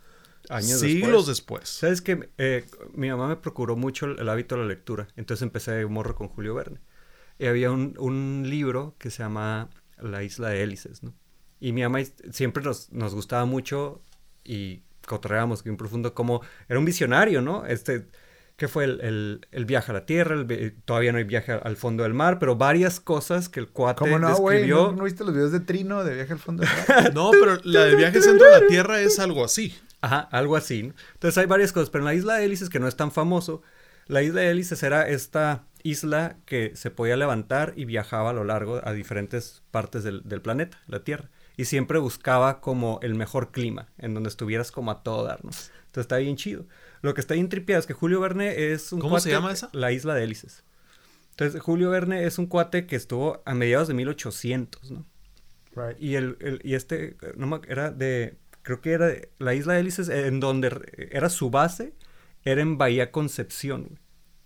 Años siglos después. ¿Sabes que eh, Mi mamá me procuró mucho el, el hábito de la lectura. Entonces empecé de morro con Julio Verne. Y había un, un libro que se llama La isla de hélices, ¿no? Y mi mamá siempre nos, nos gustaba mucho y cotorreábamos bien profundo como... Era un visionario, ¿no? Este... que fue el, el, el, viaje a la Tierra? El, todavía no hay viaje al fondo del mar, pero varias cosas que el cuate ¿Cómo no, güey? describió... ¿No, no viste los videos de Trino de viaje al fondo del mar? [LAUGHS] No, pero la de viaje centro de la Tierra es algo así. Ajá, algo así. ¿no? Entonces hay varias cosas, pero en la isla de Hélices, que no es tan famoso, la isla de Hélices era esta isla que se podía levantar y viajaba a lo largo a diferentes partes del, del planeta, la Tierra. Y siempre buscaba como el mejor clima, en donde estuvieras como a todo dar, ¿no? Entonces está bien chido. Lo que está bien tripeado es que Julio Verne es un ¿Cómo se llama esa? La isla de Hélices. Entonces Julio Verne es un cuate que estuvo a mediados de 1800, ¿no? Right. Y, el, el- y este, no era de, creo que era la isla de Hélices, en donde era su base, era en Bahía Concepción, güey,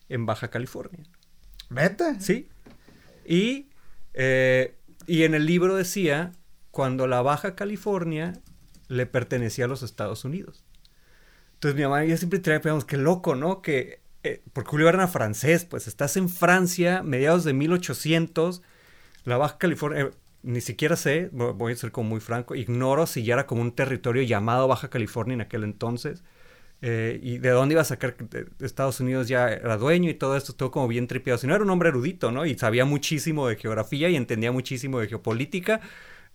en Baja California. ¿Vete? Sí. Y, eh, y en el libro decía, cuando la Baja California le pertenecía a los Estados Unidos. Entonces mi mamá y yo siempre traía, digamos, qué loco, ¿no? Que, eh, porque Julio Verne era francés, pues estás en Francia, mediados de 1800, la Baja California, eh, ni siquiera sé, vo- voy a ser como muy franco, ignoro si ya era como un territorio llamado Baja California en aquel entonces. eh, y de dónde iba a sacar Estados Unidos ya era dueño y todo esto estuvo como bien tripeado. Si no era un hombre erudito, ¿no? Y sabía muchísimo de geografía y entendía muchísimo de geopolítica.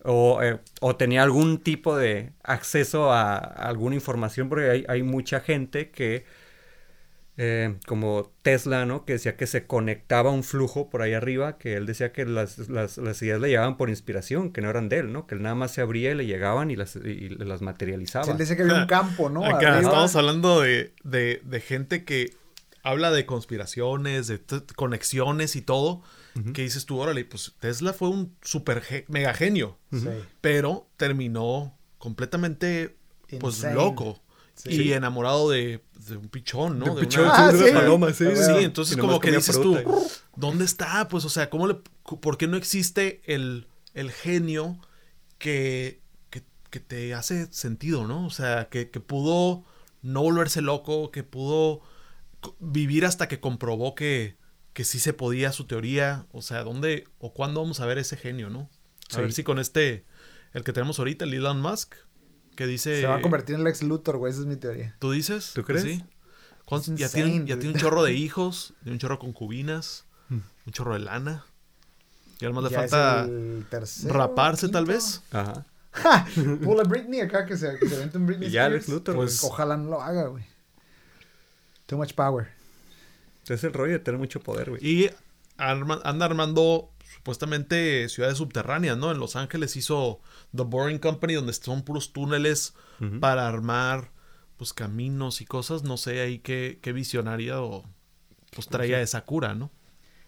O, eh, o tenía algún tipo de acceso a, a alguna información, porque hay, hay mucha gente que, eh, como Tesla, ¿no? Que decía que se conectaba un flujo por ahí arriba, que él decía que las, las, las ideas le llegaban por inspiración, que no eran de él, ¿no? Que él nada más se abría y le llegaban y las, y las materializaba. Sí, él decía que había un campo, ¿no? Acá Arriba. estamos hablando de, de, de gente que habla de conspiraciones, de conexiones y todo. Que dices tú, órale, pues Tesla fue un super ge- mega genio, Sí. pero terminó completamente pues loco Sí. y enamorado de, de un pichón, ¿no? De un De pichón, una- sí, de una sí, paloma, sí. Sí, entonces como que dices tú. ¿dónde está? Pues, o sea, ¿cómo le, ¿por qué no existe el, el genio que, que, que te hace sentido, ¿no? O sea, que, que pudo no volverse loco, que pudo vivir hasta que comprobó que, que sí se podía su teoría. O sea, ¿dónde o cuándo vamos a ver ese genio, no? A Sí. ver si con este, el que tenemos ahorita, el Elon Musk, que dice... Se va a convertir en Lex Luthor, güey. Esa es mi teoría. ¿Tú dices? ¿Tú Pues crees? Sí. ¿Cuántos- Es ya, tiene, ya tiene un chorro de [LAUGHS] hijos, tiene un chorro de concubinas, un chorro de lana. Y además le falta tercero, raparse tal vez. Ajá. ¡Ja! Pula Britney acá que se, que se vente un Britney Y ya Spears. Lex Luthor, Pues- Ojalá no lo haga, güey. Too much power. Es el rollo de tener mucho poder, güey. Y arma- anda armando supuestamente ciudades subterráneas, ¿no? En Los Ángeles hizo The Boring Company, donde son puros túneles para armar pues caminos y cosas. No sé ahí qué, qué visionaria o pues traía esa cura, ¿no?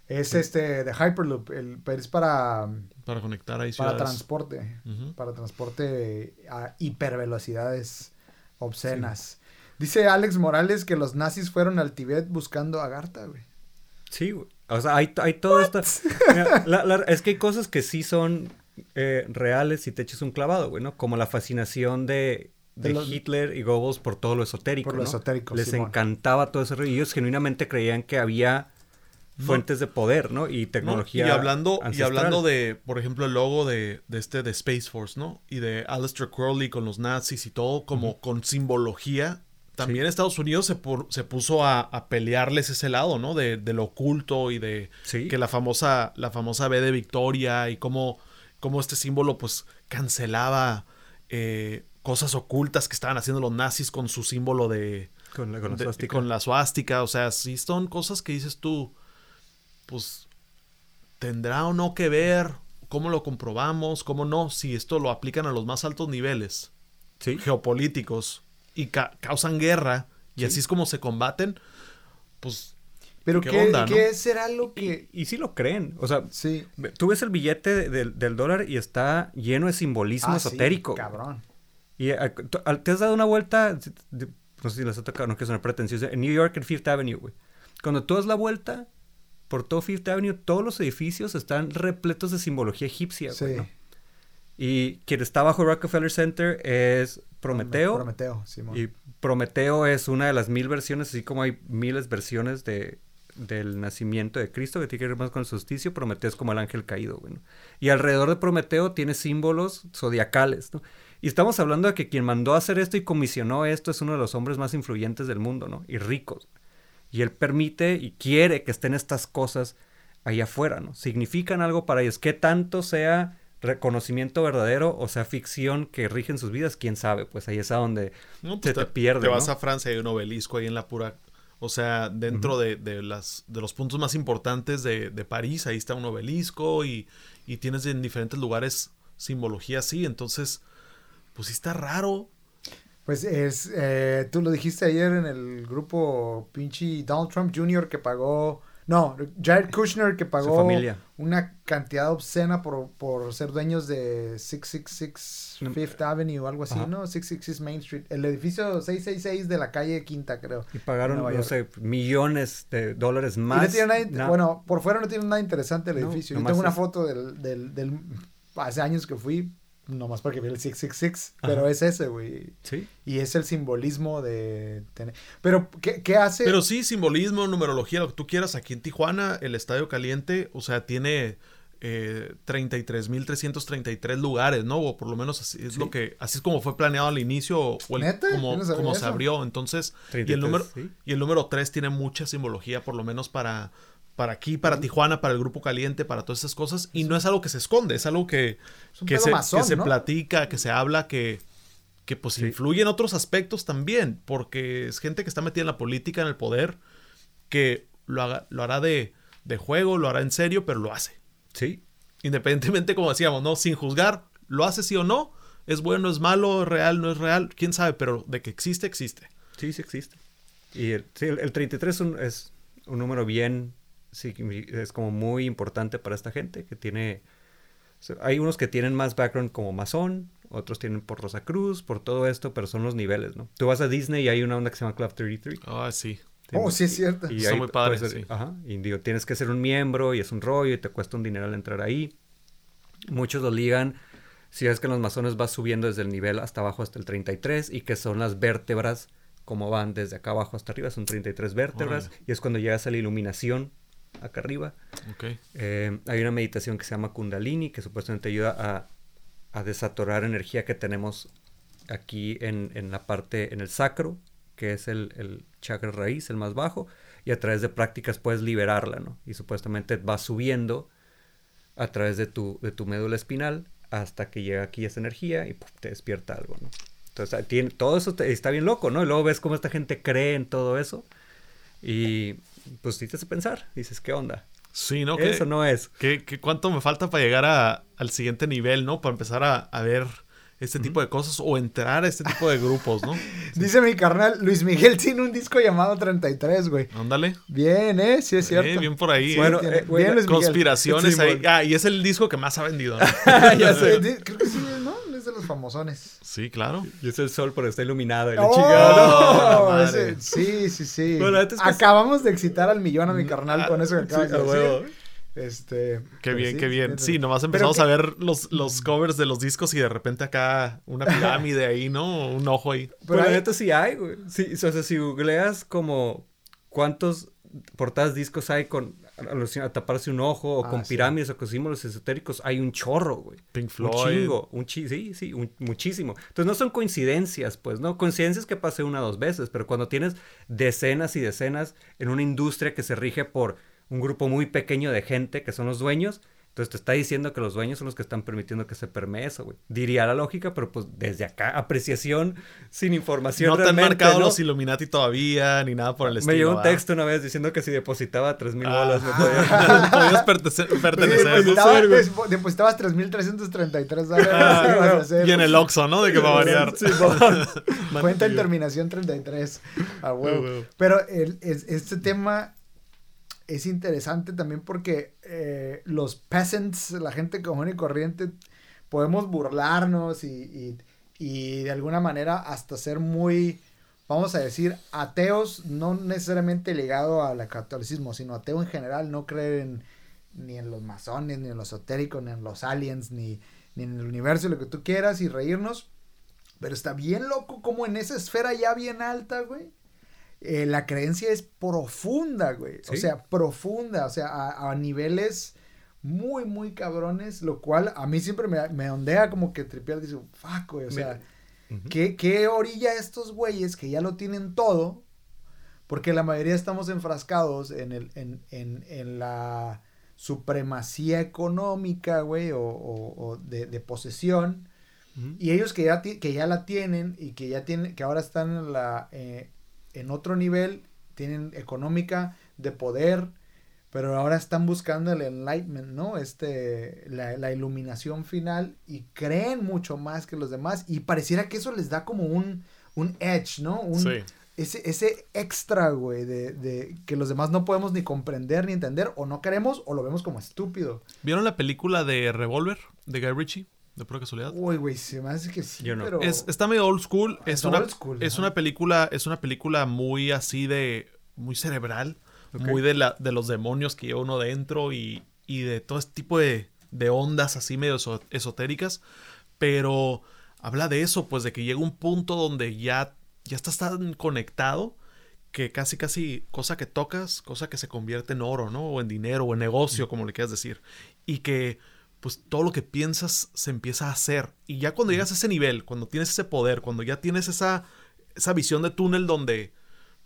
Es este de Hyperloop, el, pero es para, Para conectar ahí para ciudades. transporte. Ujú. Para transporte a hipervelocidades obscenas. Dice Alex Morales que los nazis fueron al Tibet buscando a Agartha, güey. Sí, güey. O sea, hay, hay todo esto. Mira, la- la- es que hay cosas que sí son eh, reales si te echas un clavado, güey, ¿no? Como la fascinación de, de De los- Hitler y Goebbels por todo lo esotérico. Por lo ¿no? esotérico, Les Simón. encantaba todo ese rollo. Y ellos genuinamente creían que había No. fuentes de poder, ¿no? Y ¿no? tecnología. Y hablando, y hablando de, por ejemplo, el logo de, de este de Space Force, ¿no? Y de Aleister Crowley con los nazis y todo, como con simbología. También Estados Unidos se, se puso a, a pelearles ese lado, ¿no? De, de lo oculto y de Sí. que la famosa, la famosa B de Victoria y cómo, cómo este símbolo, pues, cancelaba eh, cosas ocultas que estaban haciendo los nazis con su símbolo de, Con la, con la de- suástica. con la suástica. O sea, sí son cosas que dices tú, pues, tendrá o no que ver, cómo lo comprobamos, cómo no, si esto lo aplican a los más altos niveles Sí. geopolíticos y ca- causan guerra y Sí. así es como se combaten, pues, Pero ¿Qué ¿qué, onda, no? ¿qué será lo que...? Y sí lo creen. O sea, Sí. tú ves el billete de- del- del dólar y está lleno de simbolismo Ah, sí, esotérico. cabrón. Y al- te has dado una vuelta, no sé si les ha tocado, no quiero sonar pretencioso, en New York, en Fifth Avenue, güey. Cuando tú das la vuelta por todo Fifth Avenue, todos los edificios están repletos de simbología egipcia, güey, Sí. ¿no? Y quien está bajo Rockefeller Center es Prometeo. Prometeo, Simón. Y Prometeo es una de las mil versiones, así como hay miles versiones de, del nacimiento de Cristo que tiene que ver más con el solsticio. Prometeo es como el ángel caído, bueno. Y alrededor de Prometeo tiene símbolos zodiacales, ¿no? Y estamos hablando de que quien mandó a hacer esto y comisionó esto es uno de los hombres más influyentes del mundo, ¿no? Y ricos. Y él permite y quiere que estén estas cosas ahí afuera, ¿no? Significan algo para ellos. ¿Qué tanto sea reconocimiento verdadero o sea ficción que rigen sus vidas? ¿Quién sabe? Pues ahí es a donde No, se pues te, pierde, Te vas ¿no? a Francia y hay un obelisco ahí en la pura. O sea, dentro de, de las, de los puntos más importantes de, de París, ahí está un obelisco y, y tienes en diferentes lugares simbología así. Entonces, pues sí está raro. Pues es, eh, tú lo dijiste ayer en el grupo pinche Donald Trump Jr. que pagó, no, Jared Kushner que pagó una cantidad obscena por, por ser dueños de 666 No, Fifth Avenue o algo así, ajá. ¿no? 666 Main Street, el edificio 666 de la calle Quinta, creo. Y pagaron, no sé, millones de dólares Y más. no tiene nada, bueno, por fuera no tiene nada interesante el No, edificio. Yo nomás tengo una es- foto del, del, del, hace años que fui, nomás porque vi el 666, Ajá. pero es ese, güey. Sí. Y es el simbolismo de tener. Pero, ¿qué, qué hace? Pero sí, simbolismo, numerología, lo que tú quieras. Aquí en Tijuana, el Estadio Caliente, o sea, tiene eh, 33.333 lugares, ¿no? O por lo menos así es Sí. lo que, así es como fue planeado al inicio, o el- ¿Neta? como, no como se abrió. Entonces, y 33, el número, sí. y el número 3 tiene mucha simbología, por lo menos para, para aquí, para Tijuana, para el Grupo Caliente, para todas esas cosas. Y no es algo que se esconde, es algo que, Es que, se, platica, que se habla, que, que pues Sí. influye en otros aspectos también, porque es gente que está metida en la política, en el poder, que lo, haga- lo hará de, de juego, lo hará en serio, pero lo hace. Sí. Independientemente, como decíamos, ¿no? Sin juzgar, lo hace sí o no, es bueno, es malo, es real, no es real, quién sabe, pero de que existe, existe. Sí, sí existe. Y el, sí, el, el 33 es un, es un número bien, sí, es como muy importante para esta gente que tiene, hay unos que tienen más background como masón, otros tienen por Rosacruz, por todo esto, pero son los niveles, ¿no? Tú vas a Disney y hay una onda que se llama Club 33. Ah, sí. Oh, sí es cierto. Y ahí muy padre, puedes ser- sí. Ajá. Y digo, tienes que ser un miembro y es un rollo y te cuesta un dinero al entrar ahí. Muchos lo ligan. Si ves que en los masones vas subiendo desde el nivel hasta abajo hasta el 33 y que son las vértebras como van desde acá abajo hasta arriba, son 33 vértebras y es cuando llegas a la iluminación acá arriba. Ok. Eh, hay una meditación que se llama Kundalini que supuestamente ayuda a, a desatorar energía que tenemos aquí en, en la parte, en el sacro, que es el, el chakra raíz, el más bajo, y a través de prácticas puedes liberarla, ¿no? Y supuestamente va subiendo a través de tu, de tu médula espinal hasta que llega aquí esa energía y ¡pum! te despierta algo, ¿no? Entonces, tiene, todo eso te- está bien loco, ¿no? Y luego ves cómo esta gente cree en todo eso y pues sí te hace pensar, dices, ¿qué onda? Sí, ¿no? ¿Qué, Eso no es. qué- qué- cuánto me falta para llegar a- al siguiente nivel, ¿no? Para empezar a, a ver este tipo de cosas o entrar a este tipo de grupos, ¿no? [LAUGHS] Dice mi carnal, Luis Miguel tiene un disco llamado 33, güey. Ándale. Bien, ¿eh? Sí es cierto. Eh, bien por ahí. Sí, Bueno, tiene- eh, güey, bien, Luis Miguel. Conspiraciones Sí, ahí. Ah, y es el disco que más ha vendido. ¿no? [LAUGHS] ya Eh, sé. Creo que sí, ¿no? Es de los famosones. Sí, claro. Y es el sol, pero está iluminado. Y la ¡Oh! ¿no? ese- sí, sí, sí. Bueno, antes que- Acabamos de excitar al millón a mi carnal con eso que Sí, acabas de decir. Este. Qué pero bien, sí, qué bien. Sí, nomás empezamos que- a ver los, los covers de los discos y de repente acá una pirámide ahí, ¿no? Un ojo ahí. Pero hay- neta sí hay, güey. Sí, o sea, si googleas como cuántos portadas discos hay con a taparse un ojo o Ah, con sí. pirámides o con símbolos esotéricos, hay un chorro, güey. Pink Un Floyd. chingo, un chi sí, sí, un- muchísimo. Entonces no son coincidencias, pues, ¿no? Coincidencias que pase una o dos veces, pero cuando tienes decenas y decenas en una industria que se rige por un grupo muy pequeño de gente que son los dueños, entonces te está diciendo que los dueños son los que están permitiendo que se permee eso, güey. Diría la lógica, pero pues desde acá, apreciación sin información No te han marcado ¿no? los Illuminati todavía, ni nada por el estilo. Me llegó un ¿verdad? texto una vez diciendo que si depositaba tres mil Ah, bolas me podía... [LAUGHS] podías Sí, [LAUGHS] pertenecer. depositaba- ser, güey. des- depositabas 3.333 dólares. Ah, ¿qué vas a hacer? y en el Oxxo, ¿no? De que va a variar. Sí. [LAUGHS] Cuenta en terminación 33. A huevo. A huevo. Pero el- es- este tema es interesante también porque eh, los peasants, la gente común y corriente, podemos burlarnos y, y- y de alguna manera hasta ser muy, vamos a decir, ateos, no necesariamente ligado al catolicismo, sino ateo en general, no creer ni en los masones, ni en los esotéricos, ni en los aliens, ni, ni ni en el universo, lo que tú quieras y reírnos. Pero está bien loco como en esa esfera ya bien alta, güey. Eh, la creencia es profunda, güey. O sea, profunda. O sea, a, a niveles muy, muy cabrones. Lo cual a mí siempre me, me ondea como que tripear. Dice, fuck, güey. O sea. ¿qué, ¿qué orilla estos güeyes que ya lo tienen todo? Porque la mayoría estamos enfrascados en, el, en, en, en la supremacía económica, güey, o, o- o de, de posesión. Y ellos que ya, que ya la tienen y que ya tienen, que ahora están en, la, eh, en otro nivel, tienen económica, de poder, pero ahora están buscando el enlightenment, ¿no? Este, la, la iluminación final y creen mucho más que los demás y pareciera que eso les da como un, un edge, ¿no? Un, Sí. ese, ese extra, güey, de, de que los demás no podemos ni comprender ni entender o no queremos o lo vemos como estúpido. ¿Vieron la película de Revolver de Guy Ritchie? De pura casualidad. Uy, güey, se me hace que sí, Yo no. pero... Es, está medio old school. Es, Es una, old school, es ajá. una película, es una película muy así de, muy cerebral, Ok. muy de la, de los demonios que lleva uno dentro y, y de todo este tipo de, de ondas así medio eso- esotéricas. Pero habla de eso, pues de que llega un punto donde ya, ya estás tan conectado que casi casi cosa que tocas, cosa que se convierte en oro, ¿no? O en dinero, o en negocio, como le quieras decir. Y que pues todo lo que piensas se empieza a hacer. Y ya cuando llegas a ese nivel, cuando tienes ese poder, cuando ya tienes esa, esa visión de túnel donde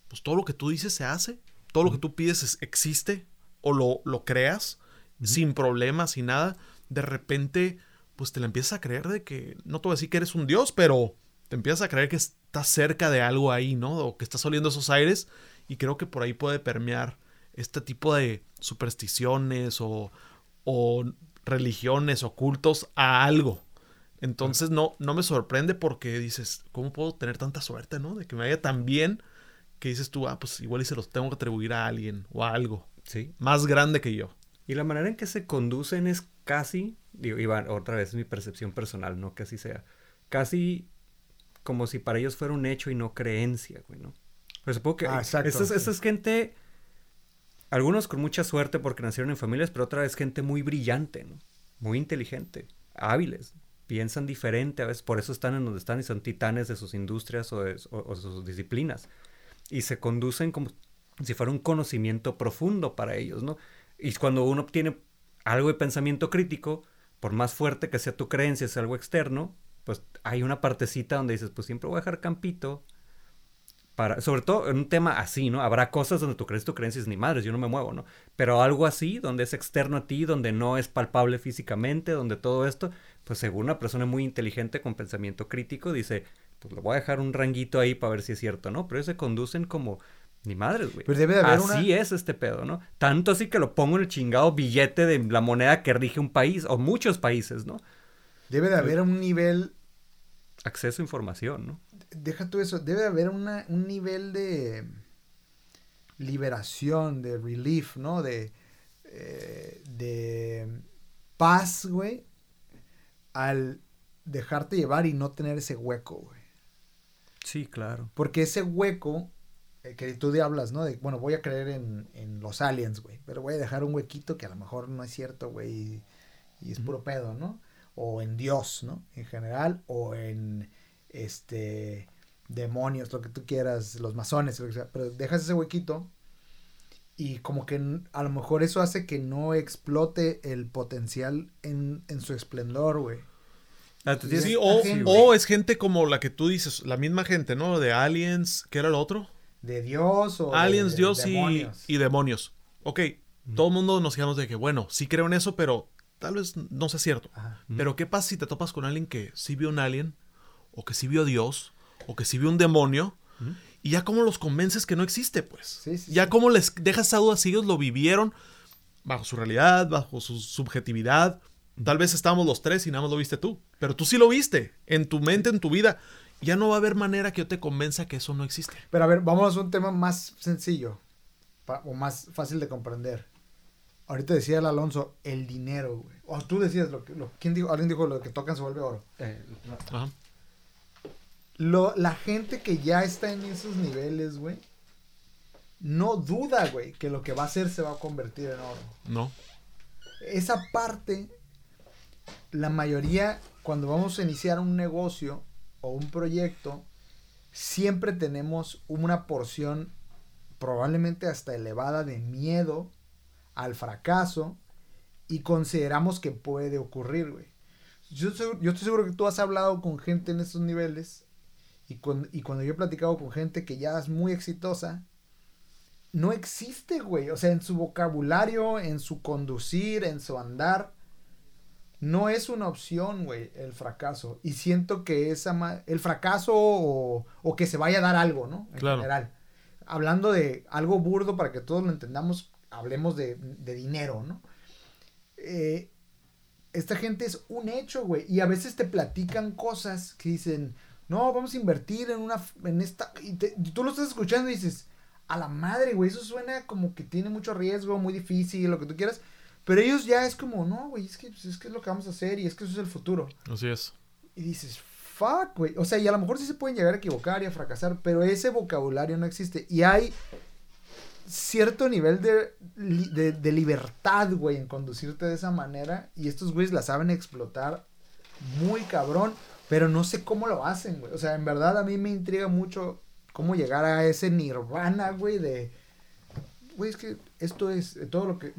pues todo lo que tú dices se hace, todo lo que tú pides es- existe o lo, lo creas sin problemas, sin nada, de repente pues te la empiezas a creer de que, no te voy a decir que eres un dios, pero te empiezas a creer que estás cerca de algo ahí, ¿no? O que estás oliendo esos aires y creo que por ahí puede permear este tipo de supersticiones o, o religiones o cultos a algo. Entonces no, no me sorprende porque dices, ¿cómo puedo tener tanta suerte, no? De que me vaya tan bien que dices tú, ah, pues igual y se los tengo que atribuir a alguien o a algo Sí. más grande que yo. Y la manera en que se conducen es casi, digo, Iván, otra vez es mi percepción personal, no que así sea, casi como si para ellos fuera un hecho y no creencia, güey, ¿no? Pero supongo que Ah, exacto, esta es, sí. esta es gente, algunos con mucha suerte porque nacieron en familias, pero otra vez gente muy brillante. Muy inteligente, hábiles, piensan diferente, a veces por eso están en donde están y son titanes de sus industrias o de, sus disciplinas. Y se conducen como si fuera un conocimiento profundo para ellos, ¿no? Y cuando uno obtiene algo de pensamiento crítico, por más fuerte que sea tu creencia, es algo externo, pues hay una partecita donde dices, pues siempre voy a dejar campito. Para, sobre todo en un tema así, ¿no? Habrá cosas donde tú crees tu creencia es ni madres, yo no me muevo, ¿no? Pero algo así, donde es externo a ti, donde no es palpable físicamente, donde todo esto, pues según una persona muy inteligente con pensamiento crítico, dice, pues le voy a dejar un ranguito ahí para ver si es cierto, ¿no? Pero ellos se conducen como, ni madres, güey. Pero debe de haber Así una- es este pedo, ¿no? Tanto así que lo pongo en el chingado billete de la moneda que rige un país, o muchos países, ¿no? Debe de haber un nivel Acceso a información, ¿no? Deja tú eso, debe haber una, un nivel de liberación, de relief, ¿no? De, eh, de paz, güey, al dejarte llevar y no tener ese hueco, güey. Sí, claro. Porque ese hueco, eh, que tú de hablas, ¿no? De, bueno, voy a creer en, en los aliens, güey, pero voy a dejar un huequito que a lo mejor no es cierto, güey, y, y es puro pedo, ¿no? O en Dios, ¿no? En general, o en, este, demonios, lo que tú quieras, los masones, lo que sea, pero dejas ese huequito y como que a lo mejor eso hace que no explote el potencial en, en su esplendor, güey. Ah, tú tienes- Sí, esta o, gente. o es gente como la que tú dices, la misma gente, ¿no? De aliens, ¿qué era lo otro? De Dios o aliens, de Dios y, demonios. y demonios. Ok, todo el mundo nos quedamos de que, bueno, sí creo en eso, pero tal vez no sea cierto. Ajá. Pero ¿qué pasa si te topas con alguien que sí vio un alien, o que sí vio a Dios, o que sí vio un demonio? Y ya cómo los convences que no existe, pues. Sí, sí, ya sí. cómo les dejas esa duda si ellos lo vivieron bajo su realidad, bajo su subjetividad. Tal vez estábamos los tres y nada más lo viste tú. Pero tú sí lo viste, en tu mente, en tu vida. Ya no va a haber manera que yo te convenza que eso no existe. Pero a ver, vamos a un tema más sencillo o más fácil de comprender. Ahorita decía el Alonso, el dinero, güey. O tú decías lo que, lo, ¿quién dijo? Alguien dijo lo que tocan se vuelve oro. Eh, Ajá. Lo, la gente que ya está en esos niveles, güey, no duda, güey, que lo que va a hacer se va a convertir en oro. No. Esa parte la mayoría, cuando vamos a iniciar un negocio o un proyecto, siempre tenemos una porción probablemente hasta elevada de miedo al fracaso y consideramos que puede ocurrir, güey. Yo, yo estoy seguro que tú has hablado con gente en estos niveles y, y cuando yo he platicado con gente que ya es muy exitosa, no existe, güey. O sea, en su vocabulario, en su conducir, en su andar, no es una opción, güey, el fracaso. Y siento que esa el fracaso o, o, que se vaya a dar algo, ¿no? En general. Hablando de algo burdo para que todos lo entendamos, hablemos de, de dinero, ¿no? Eh, esta gente es un hecho, güey. Y a veces te platican cosas que dicen, no, vamos a invertir en una, en esta, y, tú lo estás escuchando y dices, a la madre, güey, eso suena como que tiene mucho riesgo, muy difícil, lo que tú quieras. Pero ellos ya es como, no, güey, es que, pues, es que es lo que vamos a hacer y es que eso es el futuro. Así es. Y dices, fuck, güey. O sea, y a lo mejor sí se pueden llegar a equivocar y a fracasar, pero ese vocabulario no existe. Y hay cierto nivel de, de, de libertad, güey, en conducirte de esa manera. Y estos güeyes la saben explotar muy cabrón. Pero no sé cómo lo hacen, güey. O sea, en verdad a mí me intriga mucho cómo llegar a ese nirvana, güey, de... Güey, es que esto es todo lo que...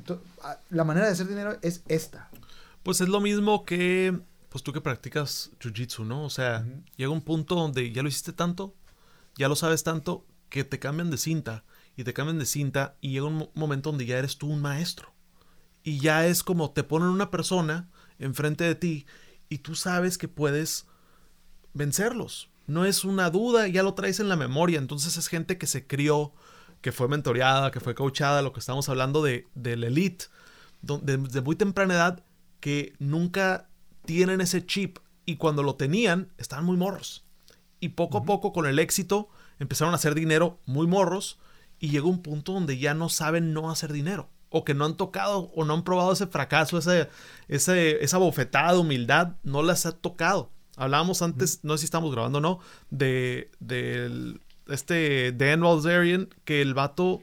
la manera de hacer dinero es esta. Pues es lo mismo que, pues tú que practicas jiu-jitsu, ¿no? O sea, llega un punto donde ya lo hiciste tanto, ya lo sabes tanto, que te cambian de cinta y te cambian de cinta y llega un momento donde ya eres tú un maestro. Y ya es como te ponen una persona enfrente de ti y tú sabes que puedes vencerlos. No es una duda, ya lo traes en la memoria. Entonces es gente que se crió, que fue mentoreada, que fue coachada, lo que estamos hablando de, del elite, de, de muy temprana edad, que nunca tienen ese chip y cuando lo tenían estaban muy morros. Y poco a poco con el éxito empezaron a hacer dinero muy morros y llegó un punto donde ya no saben no hacer dinero o que no han tocado o no han probado ese fracaso, ese, ese, esa bofetada de humildad, no las ha tocado. Hablábamos antes, no sé si estamos grabando o no, de, de este Dan Walzerian, que el vato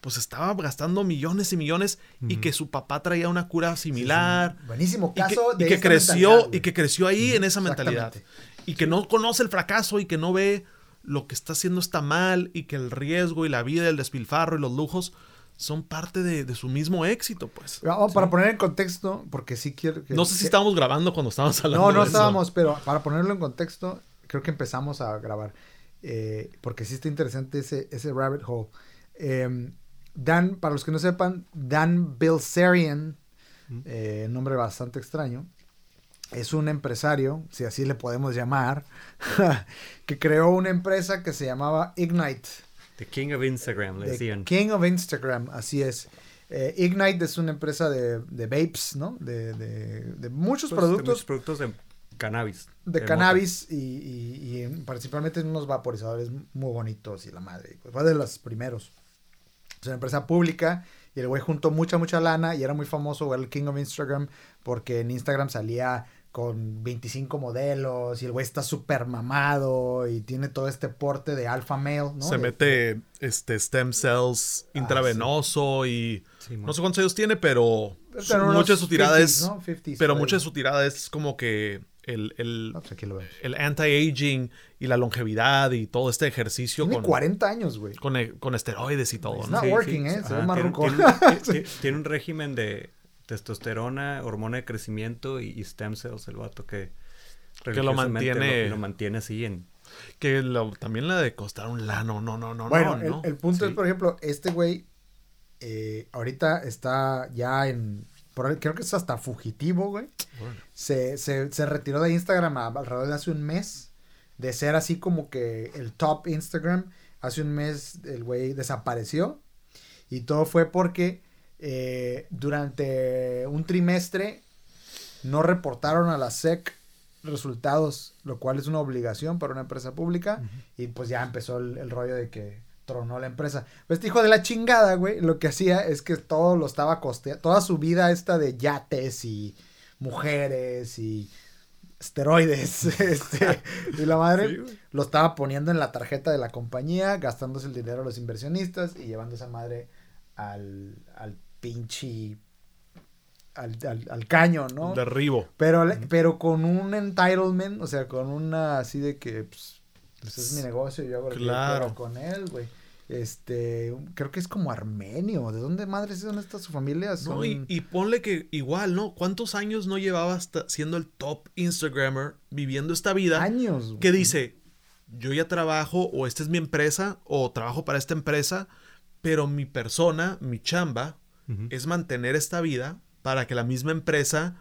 pues estaba gastando millones y millones y que su papá traía una cura similar. Buenísimo caso y que, de y que creció y que creció ahí en esa mentalidad. y que no conoce el fracaso y que no ve lo que está haciendo está mal y que el riesgo y la vida, el despilfarro y los lujos son parte de, su mismo éxito, pues. para poner en contexto, porque sí quiero No sé si estábamos grabando cuando estábamos hablando. No, no estábamos, pero para ponerlo en contexto, creo que empezamos a grabar. Eh, porque sí está interesante ese, ese rabbit hole. Em, Dan, para los que no sepan, Dan Bilzerian, eh, nombre bastante extraño, es un empresario, si así le podemos llamar, [LAUGHS] que creó una empresa que se llamaba Ignite. The King of Instagram, le decían. King of Instagram, así es. Eh, Ignite es una empresa de, de vapes, ¿no? De, de, muchos pues, productos. De muchos productos de cannabis. De, cannabis y, y, y, principalmente unos vaporizadores muy bonitos y la madre. Fue de los primeros. Es una empresa pública y el güey juntó mucha, mucha lana y era muy famoso, el King of Instagram, porque en Instagram salía con 25 modelos y el güey está súper mamado y tiene todo este porte de alpha male, ¿no? Se mete este stem cells ah, intravenoso y no sé cuántos años tiene, pero, mucha de su tirada es pero mucha de su tirada es como que el, el, pues el anti-aging y la longevidad y todo este ejercicio. Tiene con 40 años, güey. Con, con, esteroides y todo. It's not working, ¿eh? Se tiene, [LAUGHS] tiene, un régimen de testosterona, hormona de crecimiento y, stem cells, el vato que, que lo mantiene. Lo, mantiene así en. Que también la de costar un lano, no, no, no, bueno, no. El, punto es, por ejemplo, este güey eh, ahorita está ya en. creo que es hasta fugitivo, güey. Se, se, se, retiró de Instagram alrededor de hace un mes. De ser así como que el top Instagram. Hace un mes el güey desapareció. Y todo fue porque eh, durante un trimestre no reportaron a la SEC resultados, lo cual es una obligación para una empresa pública. Y pues ya empezó el, rollo de que tronó la empresa. Pues este hijo de la chingada, güey, lo que hacía es que todo lo estaba costeando, toda su vida esta de yates y mujeres y esteroides [LAUGHS] este, y la madre lo estaba poniendo en la tarjeta de la compañía, gastándose el dinero a los inversionistas y llevando esa madre al, al pinche al, al, al caño, ¿no? Derribo. Pero, pero con un entitlement, o sea, con una así de que, pues, pues, es mi negocio, yo hago lo Claro. con él, güey. Este, creo que es como armenio. ¿De dónde madres son estas su familia? Son... No, y, y ponle que igual, ¿no? ¿Cuántos años no llevaba hasta siendo el top Instagrammer viviendo esta vida? años. güey. que dice, yo ya trabajo o esta es mi empresa o trabajo para esta empresa, pero mi persona, mi chamba, Es mantener esta vida para que la misma empresa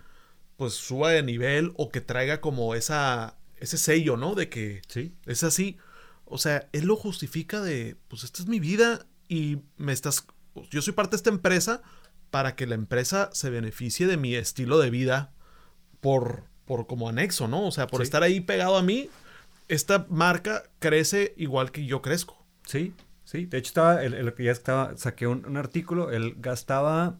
pues suba de nivel o que traiga como esa ese sello, ¿no? De que Sí. es así. O sea, él lo justifica de, pues esta es mi vida y me estás, yo soy parte de esta empresa para que la empresa se beneficie de mi estilo de vida por, por como anexo, ¿no? O sea, por Sí. estar ahí pegado a mí, esta marca crece igual que yo crezco. Sí, sí. De hecho, estaba, el, el que ya estaba, saqué un, un artículo, él gastaba,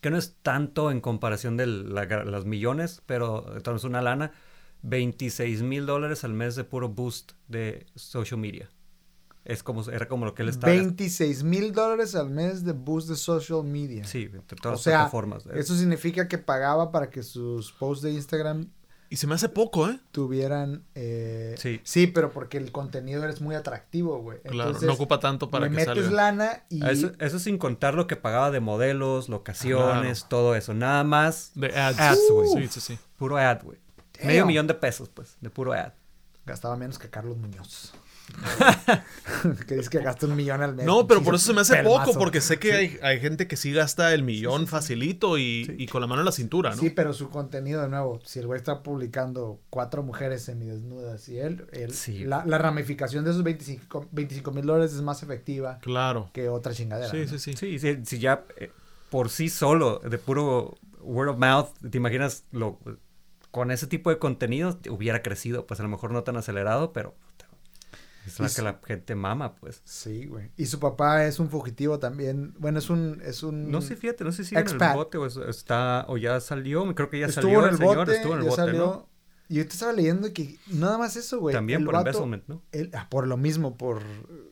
que no es tanto en comparación de la- las millones, pero entonces una lana, 26 mil dólares al mes de puro boost de social media. Es como, era como lo que él estaba. 26 mil dólares al mes de boost de social media. Sí, entre O todas las sea, plataformas. eso significa que pagaba para que sus posts de Instagram Y se me hace poco, ¿eh? tuvieran... eh, Sí. pero porque el contenido es muy atractivo, güey. Claro, Entonces, no ocupa tanto para le que metes salga. lana y... Eso, eso sin contar lo que pagaba de modelos, locaciones, todo eso. Nada más De ads. Ads, güey. Sí, sí, sí. puro ad, güey. Medio millón de pesos, pues, de puro ad. Gastaba menos que Carlos Muñoz. [LAUGHS] que dice que gasta un millón al mes. No, pero Sí, por eso se me hace pelmazo. poco, porque sé que hay, hay gente que sí gasta el millón facilito y, y con la mano en la cintura, ¿no? Sí, pero su contenido, de nuevo, si el güey está publicando cuatro mujeres semidesnudas y él, él Sí. la, la ramificación de esos 25 mil dólares es más efectiva Claro. que otra chingadera. Sí, ¿no? sí, sí. Sí, sí, si ya eh, por sí solo, de puro word of mouth, te imaginas lo con ese tipo de contenido hubiera crecido, pues a lo mejor no tan acelerado, pero es la Y que la gente mama, pues. Sí, güey. Y su papá es un fugitivo también. Bueno, es un... Es un No sé, fíjate, no sé si en el bote o es- está o ya salió, creo que ya estuvo salió en el el señor, bote, estuvo en el ya bote, salió. ¿no? Y yo te estaba leyendo que nada más eso, güey. También el por vato- embezzlement, ¿no? el- ah, por lo mismo, por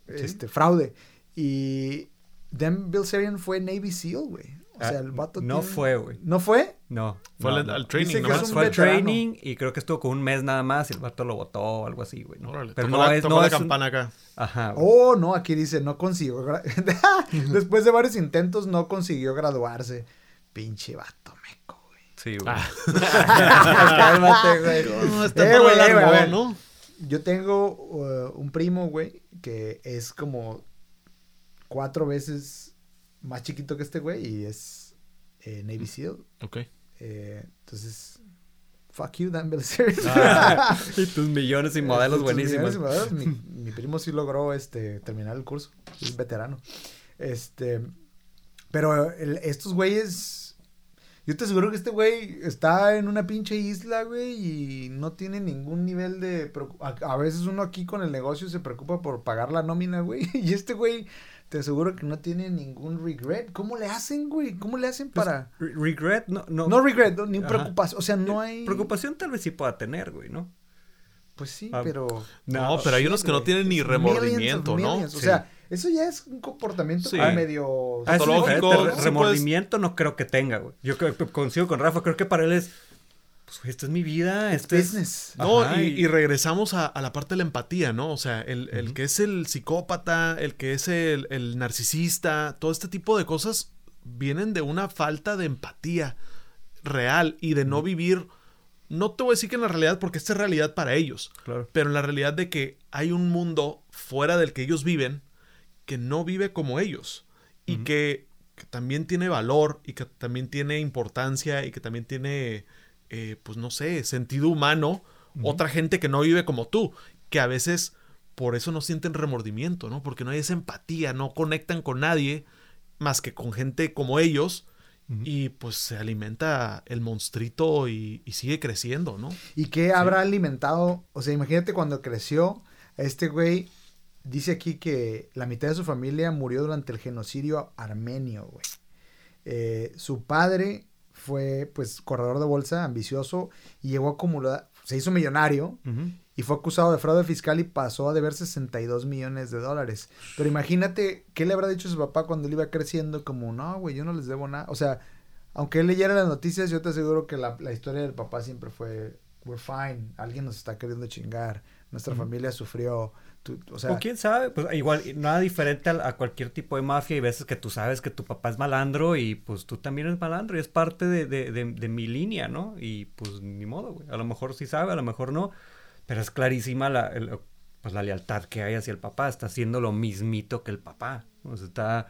este fraude. Y Dan Bilzerian fue Navy SEAL, güey. O sea, Ah, el vato no tiene- fue, güey. ¿No fue? No. Fue no, al, no. al training Dice que nomás. Fue al training y creo que estuvo con un mes nada más y el vato lo votó o algo así, güey. ¿no? Pero tocó no la, es, tocó no la es un- campana acá. Ajá. güey. Oh, no, aquí dice, no consiguió. gra- [LAUGHS] [LAUGHS] Después de varios intentos, no consiguió graduarse. Pinche vato meco, güey. Sí, güey. [LAUGHS] Cálmate, güey. No, está Eh, por güey, eh, güey. ¿no? Yo tengo uh, un primo, güey, que es como cuatro veces más chiquito que este güey y es eh, Navy SEAL. Ok. Eh, entonces, fuck you, Dan Bilzerian. [LAUGHS] Ah, y tus millones y modelos buenísimos. millones y modelos. Mi, [LAUGHS] mi primo sí logró este, terminar el curso. Es veterano. Este. Pero el- estos güeyes. Yo te aseguro que este güey está en una pinche isla, güey, y no tiene ningún nivel de... A, a veces uno aquí con el negocio se preocupa por pagar la nómina, güey. [LAUGHS] Y este güey, te aseguro que no tiene ningún regret. ¿Cómo le hacen, güey? ¿Cómo le hacen Pues, para...? re- regret, no, no. No regret, no, ni Ajá. preocupación. O sea, no hay... Preocupación tal vez sí pueda tener, güey, ¿no? Pues sí, Ah, pero... No, pero hay unos que no tienen ni millions remordimiento, ¿no? O Sí. sea, eso ya es un comportamiento Sí. medio... Ah, es pues. remordimiento no creo que tenga, güey. Yo consigo con Rafa, creo que para él es, pues, esta es mi vida, este es... business. No, Ajá, y, y- y regresamos a, a la parte de la empatía, ¿no? O sea, el, que es el psicópata, el que es el, el narcisista, todo este tipo de cosas vienen de una falta de empatía real y de no vivir, no te voy a decir que en la realidad, porque esta es realidad para ellos, Claro. pero en la realidad de que hay un mundo fuera del que ellos viven que no vive como ellos y que también tiene valor y que también tiene importancia y que también tiene, eh, pues no sé, sentido humano. Otra gente que no vive como tú, que a veces por eso no sienten remordimiento, ¿no? Porque no hay esa empatía, no conectan con nadie más que con gente como ellos. Y pues se alimenta el monstruito y, y sigue creciendo, ¿no? ¿Y qué habrá alimentado? O sea, imagínate cuando creció, este güey dice aquí que la mitad de su familia murió durante el genocidio armenio, güey. Eh, su padre fue, pues, corredor de bolsa, ambicioso, y llegó a acumular, se hizo millonario, y fue acusado de fraude fiscal y pasó a deber 62 millones de dólares. Pero imagínate qué le habrá dicho su papá cuando él iba creciendo, como, no, güey, yo no les debo nada. O sea, aunque él leyera las noticias, yo te aseguro que la, la historia del papá siempre fue, we're fine, alguien nos está queriendo chingar, nuestra familia sufrió, tú- o sea, o quién sabe, pues igual, nada diferente a, a cualquier tipo de mafia. Y veces que tú sabes que tu papá es malandro y pues tú también eres malandro y es parte de, de, de, de mi línea, ¿no? Y pues ni modo, güey. A lo mejor sí sabe, a lo mejor no. Pero es clarísima la, el- pues, la lealtad que hay hacia el papá. Está haciendo lo mismito que el papá. O sea, está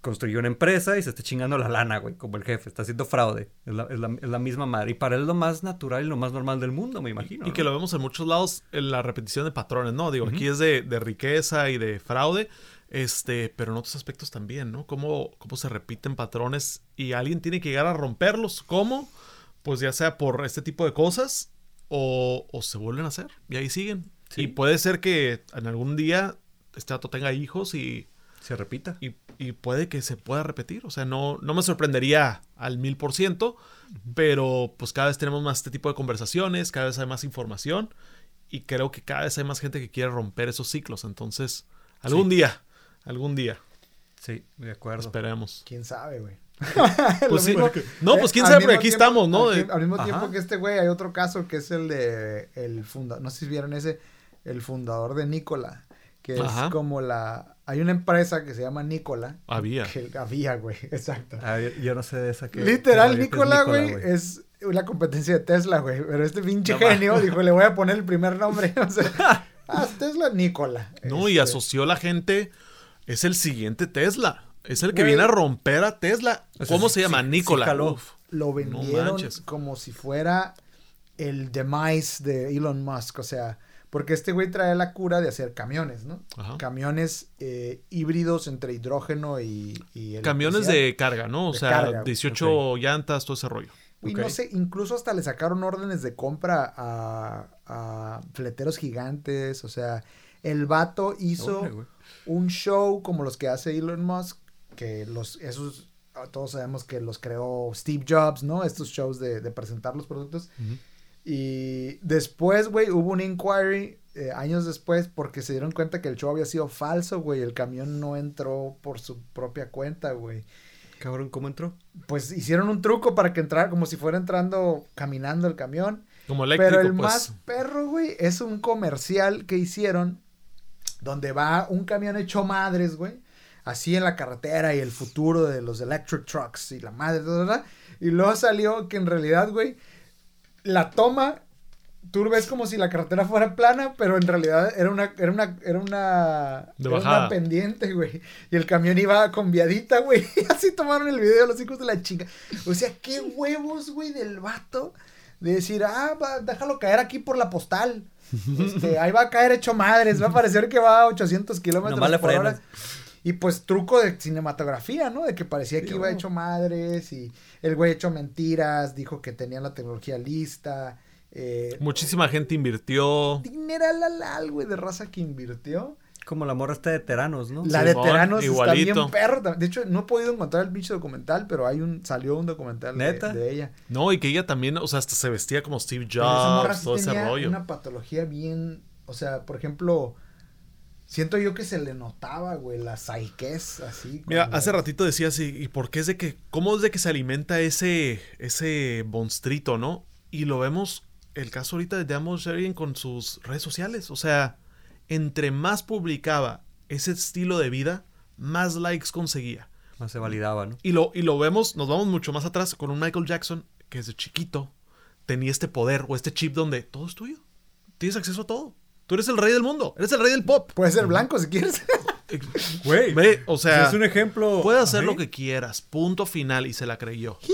construyó una empresa y se está chingando la lana, güey, como el jefe. Está haciendo fraude. Es la, es la- es la misma madre. Y para él es lo más natural y lo más normal del mundo, me imagino. Y ¿no? que lo vemos en muchos lados en la repetición de patrones, ¿no? Digo, aquí es de, de riqueza y de fraude, este, pero en otros aspectos también, ¿no? Cómo, cómo se repiten patrones y alguien tiene que llegar a romperlos. ¿Cómo? Pues ya sea por este tipo de cosas o, o se vuelven a hacer y ahí siguen. Sí. Y puede ser que en algún día este dato tenga hijos y, Se repita. y, y puede que se pueda repetir. O sea, no, no me sorprendería al mil por ciento, pero pues cada vez tenemos más este tipo de conversaciones, cada vez hay más información y creo que cada vez hay más gente que quiere romper esos ciclos. Entonces, algún día, algún día, Sí, de acuerdo. esperemos. quién sabe, güey. [LAUGHS] [LAUGHS] Pues sí. No, pues quién al sabe, porque aquí tiempo- estamos, ¿no? Al, mismo Ajá. tiempo que este güey, hay otro caso que es el de el fundador, no sé si vieron ese, el fundador de Nicola, que es como la, hay una empresa que se llama Nicola. Había. Que había, güey, [LAUGHS] exacto. A ver, yo no sé de esa que... Literal, que- Nicola, güey, es la competencia de Tesla, güey. Pero este pinche No, genio [LAUGHS] dijo, le voy a poner el primer nombre. [LAUGHS] O sea, ah, Tesla Nicola. No, y Este, asoció la gente, es el siguiente Tesla. Es el que Güey. viene a romper a Tesla. O sea, ¿Cómo sí- se llama? sí- Nicola. Lo vendieron como si fuera el demise de Elon Musk. O sea, porque este güey trae la cura de hacer camiones, ¿no? Ajá. Camiones eh, híbridos entre hidrógeno y... y Camiones de carga, ¿no? O De sea, carga, 18 llantas, todo ese rollo. Y no sé, incluso hasta le sacaron órdenes de compra a, a fleteros gigantes. O sea, el vato hizo un show como los que hace Elon Musk, que los, esos, todos sabemos que los creó Steve Jobs, ¿no? Estos shows de, de presentar los productos. Y después, güey, hubo un inquiry eh, años después porque se dieron cuenta que el show había sido falso, güey. El camión no entró por su propia cuenta, güey. Cabrón, ¿cómo entró? Pues hicieron un truco para que entrara como si fuera entrando caminando el camión. Como eléctrico, Pero el pues. más perro, güey, es un comercial que hicieron donde va un camión hecho madres, güey. Así en la carretera y el futuro de los electric trucks y la madre, bla. Y luego salió que en realidad, güey, la toma, tú ves como si la carretera fuera plana, pero en realidad era una, era una, era una, De era una pendiente, güey. Y el camión iba con viadita, güey. [LAUGHS] Así tomaron el video los hijos de la chica. O sea, qué huevos, güey, del vato. De decir, ah, va, déjalo caer aquí por la postal. [LAUGHS] Este, ahí va a caer hecho madres. Va a parecer que va a 800 kilómetros por hora. Y pues truco de cinematografía, ¿no? De que parecía que Sí, iba bueno. hecho madres y el güey hecho mentiras, dijo que tenía la tecnología lista. Eh, Muchísima gente invirtió. dineral al al, güey, de raza que invirtió. Como la morra esta de Teranos, ¿no? La de Teranos está bien perro. De hecho, no he podido encontrar el bicho documental, pero hay un, salió un documental de, ¿Neta? de ella. No, y que ella también, o sea, hasta se vestía como Steve Pero esa morra Jobs, sí todo ese tenía rollo. una patología bien, o sea, por ejemplo, siento yo que se le notaba, güey, la psiquez así. Mira, hace ratito decías, ¿y, y por qué es de que, cómo es de que se alimenta ese, ese monstruito, no? Y lo vemos, el caso ahorita de Damon Sheridan con sus redes sociales. O sea, entre más publicaba ese estilo de vida, más likes conseguía. Más se validaba, ¿no? Y lo, y lo vemos, nos vamos mucho más atrás con un Michael Jackson que desde chiquito tenía este poder o este chip donde todo es tuyo. Tienes acceso a todo. Tú eres el rey del mundo, eres el rey del pop. Puede ser blanco si quieres. [LAUGHS] Güey. Ve, o sea, es un ejemplo. puede hacer lo que quieras, punto final, y se la creyó. [LAUGHS]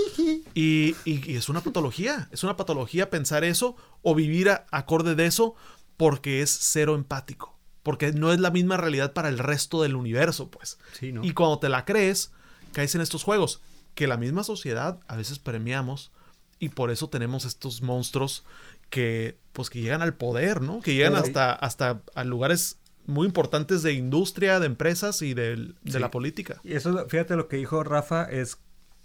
Y, y- y es una patología, es una patología pensar eso o vivir a- acorde de eso porque es cero empático, porque no es la misma realidad para el resto del universo, pues. Sí, ¿no? Y cuando te la crees, caes en estos juegos que la misma sociedad a veces premiamos y por eso tenemos estos monstruos que pues que llegan al poder, ¿no? Que llegan Pero- hasta hasta a lugares muy importantes de industria, de empresas y de Sí. la política. Y eso, fíjate, lo que dijo Rafa es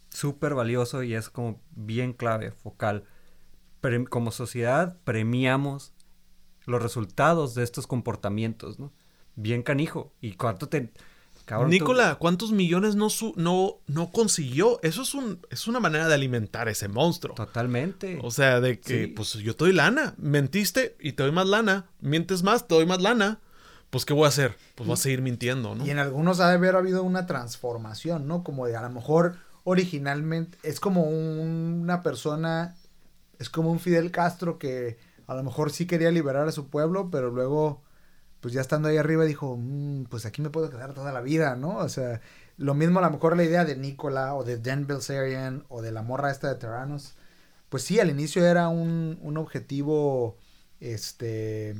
súper valioso y es como bien clave, focal. Pre- como sociedad premiamos los resultados de estos comportamientos, ¿no? Bien canijo. ¿Y cuánto te... Cabrón, Nicola, ¿cuántos millones no, su- no, no consiguió? Eso es, un, es una manera de alimentar ese monstruo. Totalmente. O sea, de que, Sí. pues yo te doy lana. Mentiste y te doy más lana. Mientes más, te doy más lana. Pues, ¿qué voy a hacer? Pues voy a seguir mintiendo, ¿no? Y en algunos ha de haber habido una transformación, ¿no? Como de a lo mejor originalmente es como un- una persona, es como un Fidel Castro que a lo mejor sí quería liberar a su pueblo, pero luego, pues ya estando ahí arriba dijo, "Mm, pues aquí me puedo quedar toda la vida, ¿no? O sea, lo mismo a lo mejor la idea de Nicola o de Dan Bilzerian o de la morra esta de Terranos, pues sí, al inicio era un, un objetivo, este,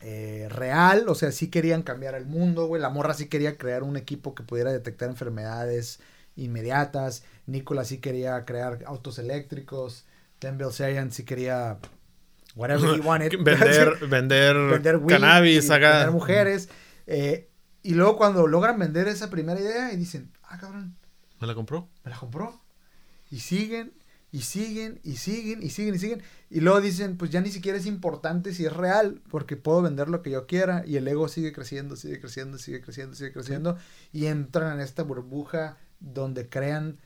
eh, real, o sea, sí querían cambiar el mundo, güey. La morra sí quería crear un equipo que pudiera detectar enfermedades inmediatas. Nicolas sí quería crear autos eléctricos. Dan Bilzerian sí quería whatever he wanted. [LAUGHS] [LAUGHS] vender, vender, vender cannabis, haga- vender mujeres. eh, y luego cuando logran vender esa primera idea y dicen, ah, cabrón, ¿Me la compró? me la compró. Y siguen, y siguen, y siguen, y siguen, y siguen. Y luego dicen, pues ya ni siquiera es importante si es real, porque puedo vender lo que yo quiera. Y el ego sigue creciendo, sigue creciendo, sigue creciendo, sigue creciendo. Y entran en esta burbuja donde crean,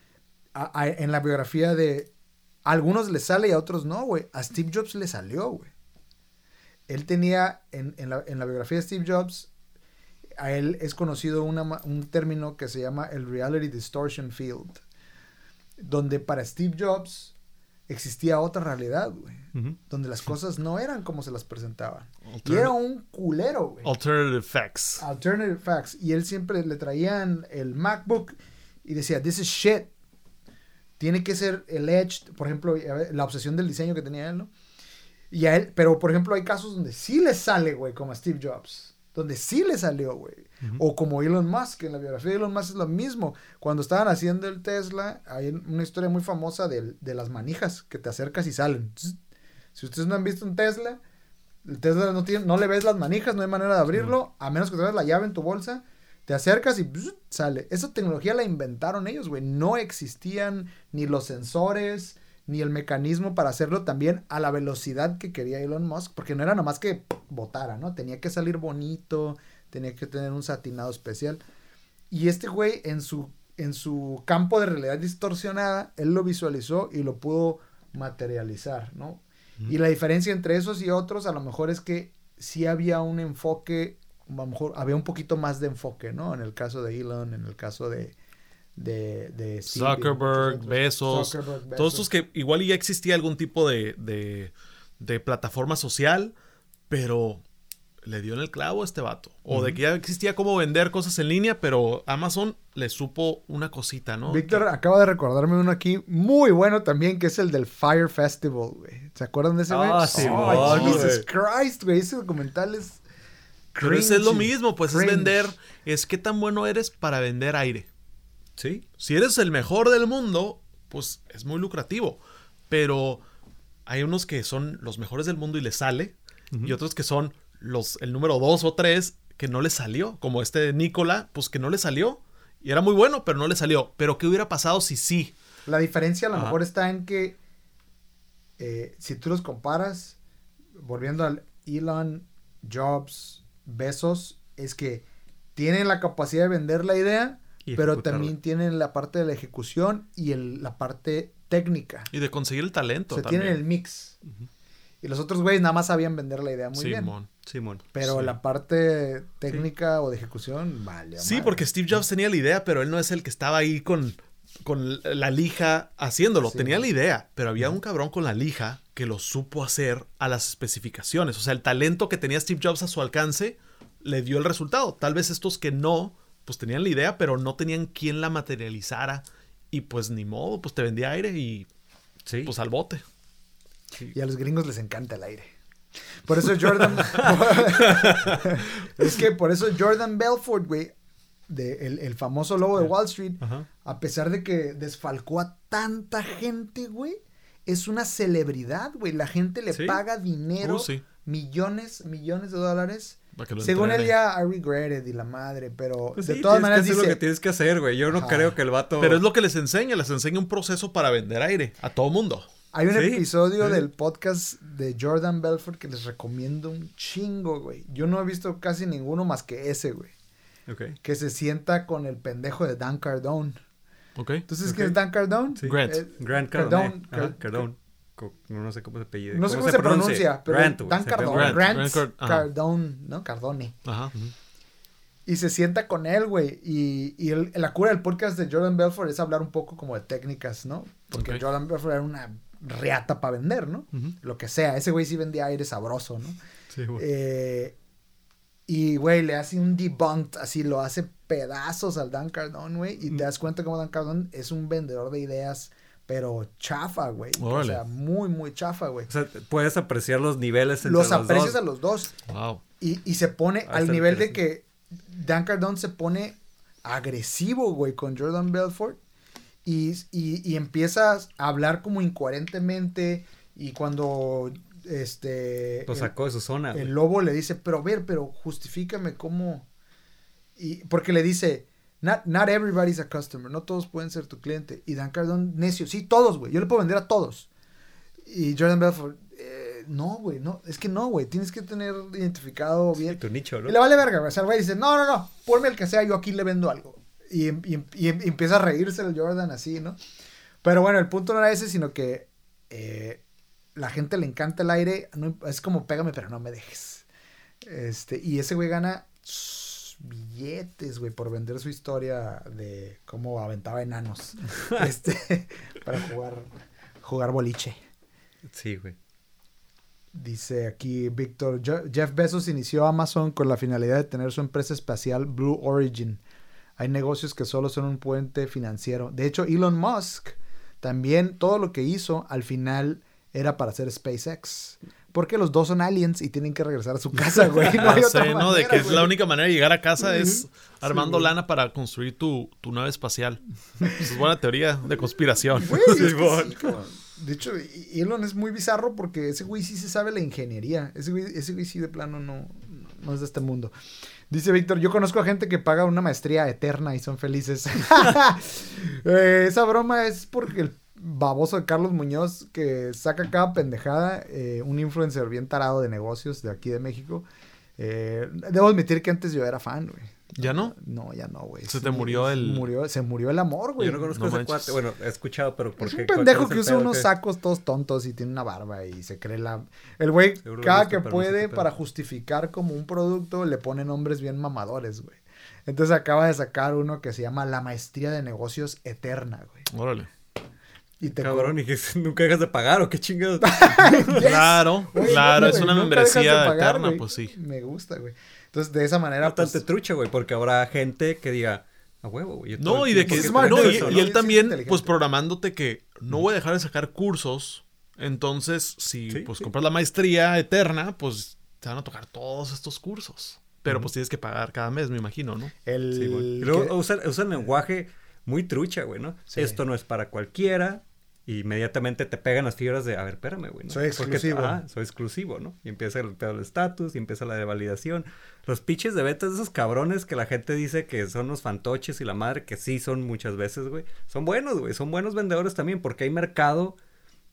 a- a- en la biografía de... A algunos les sale y a otros no, güey. A Steve Jobs le salió, güey. Él tenía, en, en la, en la biografía de Steve Jobs, a él es conocido una un término que se llama el Reality Distortion Field, donde para Steve Jobs existía otra realidad, güey, donde las cosas no eran como se las presentaban. Y era un culero, güey. Alternative facts. Alternative facts. Y él siempre le traían el MacBook y decía, this is shit. Tiene que ser el Edge, por ejemplo, la obsesión del diseño que tenía él, ¿no? Y a él, pero por ejemplo hay casos donde sí le sale, güey, como a Steve Jobs. Donde sí le salió, güey. O como Elon Musk, en la biografía de Elon Musk es lo mismo. Cuando estaban haciendo el Tesla, hay una historia muy famosa de, de las manijas que te acercas y salen. Si ustedes no han visto un Tesla, el Tesla no, tiene, no le ves las manijas, no hay manera de abrirlo, a menos que tengas la llave en tu bolsa, te acercas y sale. Esa tecnología la inventaron ellos, güey. No existían ni los sensores, ni el mecanismo para hacerlo también a la velocidad que quería Elon Musk, porque no era nomás que botara, ¿no? Tenía que salir bonito, tenía que tener un satinado especial. Y este güey en su, en su campo de realidad distorsionada, él lo visualizó y lo pudo materializar, ¿no? Y la diferencia entre esos y otros a lo mejor es que sí había un enfoque, a lo mejor había un poquito más de enfoque, ¿no? En el caso de Elon, en el caso de... de, de Steve Zuckerberg. Bezos, Zuckerberg, todos estos que igual ya existía algún tipo de, de, de plataforma social, pero le dio en el clavo a este vato. O de que ya existía cómo vender cosas en línea, pero Amazon le supo una cosita, ¿no? Víctor acaba de recordarme uno aquí muy bueno también, que es el del Fire Festival, güey. ¿Se acuerdan de ese, güey? Ah, Jesus. Christ, güey. Ese documental es... Pero ese es lo mismo, pues cringe. es vender, es qué tan bueno eres para vender aire. Sí. Si eres el mejor del mundo, pues es muy lucrativo. Pero hay unos que son los mejores del mundo y les sale. Y otros que son los, el número dos o tres que no les salió. Como este de Nicola, pues que no le salió. Y era muy bueno, pero no le salió. Pero ¿qué hubiera pasado si sí? La diferencia a lo Ajá. mejor está en que eh, si tú los comparas, volviendo al Elon, Jobs, Bezos, es que tienen la capacidad de vender la idea, Y pero ejecutarla. también tienen la parte de la ejecución y el- la parte técnica. Y de conseguir el talento O también. tienen el mix. Y los otros güeyes nada más sabían vender la idea muy bien. Simón. Simón. Pero Sí. la parte técnica o de ejecución, vale. Sí, porque Steve Jobs tenía la idea, pero él no es el que estaba ahí con, con la lija haciéndolo. Sí. tenía la idea, pero había un cabrón con la lija que lo supo hacer a las especificaciones. O sea, el talento que tenía Steve Jobs a su alcance le dio el resultado. Tal vez estos que no, pues tenían la idea, pero no tenían quien la materializara. Y pues ni modo, pues te vendía aire y Sí. pues al bote. Y a los gringos les encanta el aire. Por eso Jordan. [LAUGHS] [LAUGHS] es que por eso Jordan Belfort, güey, de el, el famoso lobo de Wall Street, Ajá. a pesar de que desfalcó a tanta gente, güey, es una celebridad, güey. La gente le Sí. paga dinero, Uh, sí. millones, millones de dólares. Según él ya, I regret it y la madre, pero Pues de sí, todas maneras que dice, lo que tienes que hacer, güey. Yo no Ajá. creo que el vato... Pero es lo que les enseña, les enseña un proceso para vender aire a todo mundo. Hay un Sí, episodio sí. del podcast de Jordan Belfort que les recomiendo un chingo, güey. Yo no he visto casi ninguno más que ese, güey. Ok. que se sienta con el pendejo de Dan Cardone. Ok. Entonces, Ok. ¿quién es Dan Cardone? Sí. Grant. Eh, Grant Cardone, Cardone. Ajá, Cardone. No sé cómo se apellida. No sé cómo se pronuncia, pero Grant, güey, Dan Cardone. Grant, Grant, Grant Card- ajá. Cardone, ¿no? Cardone. Ajá. Y se sienta con él, güey. Y, y el- la cura del podcast de Jordan Belfort es hablar un poco como de técnicas, ¿no? Porque. Jordan Belfort era una reata para vender, ¿no? Lo que sea. Ese güey sí vendía aire sabroso, ¿no? Sí, güey. Eh, y, güey, le hace un debunked, así lo hace pedazos al Dan Cardone, güey. Y te das cuenta cómo Dan Cardone es un vendedor de ideas, pero chafa, güey. O sea, muy, muy chafa, güey. O sea, puedes apreciar los niveles entre Los los, aprecias dos. a los dos. Wow. Y, y se pone Ah, al nivel de que Dan Cardone se pone agresivo, güey, con Jordan Belfort. Y, y, y empieza a hablar como incoherentemente. Y cuando este Lo el- sacó de su zona. el, güey. lobo le dice, pero a ver, pero justifícame cómo. Y porque le dice, not, not everybody's a customer, no todos pueden ser tu cliente. Y Dan Cardone, necio, sí, todos, güey, yo le puedo vender a todos. Y Jordan Belfort, "Eh, no, güey, no, es que no, güey, tienes que tener identificado bien. Tu nicho, ¿no? Y le vale verga, güey. O sea, el güey dice, no, no, no, ponme el que sea, yo aquí le vendo algo. Y, y- y- y empieza a reírse el Jordan así, ¿no? Pero bueno, el punto no era ese, sino que eh, la gente le encanta el aire. no- es como pégame, pero no me dejes. Este, y ese güey gana billetes, güey, por vender su historia de cómo aventaba enanos. [LAUGHS] este, para jugar, jugar boliche. Sí, güey. Dice aquí Víctor, "Je- Jeff Bezos inició Amazon con la finalidad de tener su empresa espacial Blue Origin. Hay negocios que solo son un puente financiero. De hecho, Elon Musk también todo lo que hizo al final era para hacer SpaceX. Porque los dos son aliens y tienen que regresar a su casa, güey. [LAUGHS] No hay Ya otra sé, ¿no? De que es la única manera de llegar a casa es armando lana para construir tu, tu nave espacial. Esa es buena teoría de conspiración. [LAUGHS] Güey, es que Simón. sí, cabrón. De hecho, Elon es muy bizarro porque ese güey sí se sabe la ingeniería. Ese güey, ese güey sí de plano no, no es de este mundo. Dice Víctor, yo conozco a gente que paga una maestría eterna y son felices. [LAUGHS] Eh, esa broma es porque el baboso de Carlos Muñoz que saca cada pendejada, eh, un influencer bien tarado de negocios de aquí de México. Eh, debo admitir que antes yo era fan, güey. ¿Ya no? No, ya no, güey. Se te murió el- Murió, se murió el amor, güey. Yo no conozco no ese manches. cuate. Bueno, he escuchado, pero ¿por Es qué? un ¿Cuál- pendejo que usa unos que- sacos todos tontos y tiene una barba y se cree la... El güey, cada que sé puede, pedo. para justificar como un producto, le pone nombres bien mamadores, güey. Entonces acaba de sacar uno que se llama La Maestría de Negocios Eterna, güey. Órale. Y te Cabrón, y que [LAUGHS] nunca dejas de pagar, ¿o qué chingados? [LAUGHS] Yes. Claro, claro, es una de membresía pagar, eterna, güey. pues sí. Me gusta, güey. Entonces, de esa manera, Bastante pues, trucha, güey, porque habrá gente que diga, a huevo, güey. No, y de que es no, y, eso, y ¿no? él también, pues programándote que no voy a dejar de sacar cursos. Entonces, si Sí, pues sí. compras la maestría eterna, pues te van a tocar todos estos cursos. Pero pues tienes que pagar cada mes, me imagino, ¿no? el... Sí, güey. Y luego que- usan, usan lenguaje muy trucha, güey, ¿no? Sí. Esto no es para cualquiera. Y inmediatamente te pegan las fibras de, a ver, espérame, güey. ¿no? Soy Porque- exclusivo. ah, soy exclusivo, ¿no? Y empieza el pedo del estatus, y empieza la de validación. Los pitches de ventas de esos cabrones que la gente dice que son los fantoches y la madre, que sí son muchas veces, güey. Son buenos, güey. Son buenos vendedores también, porque hay mercado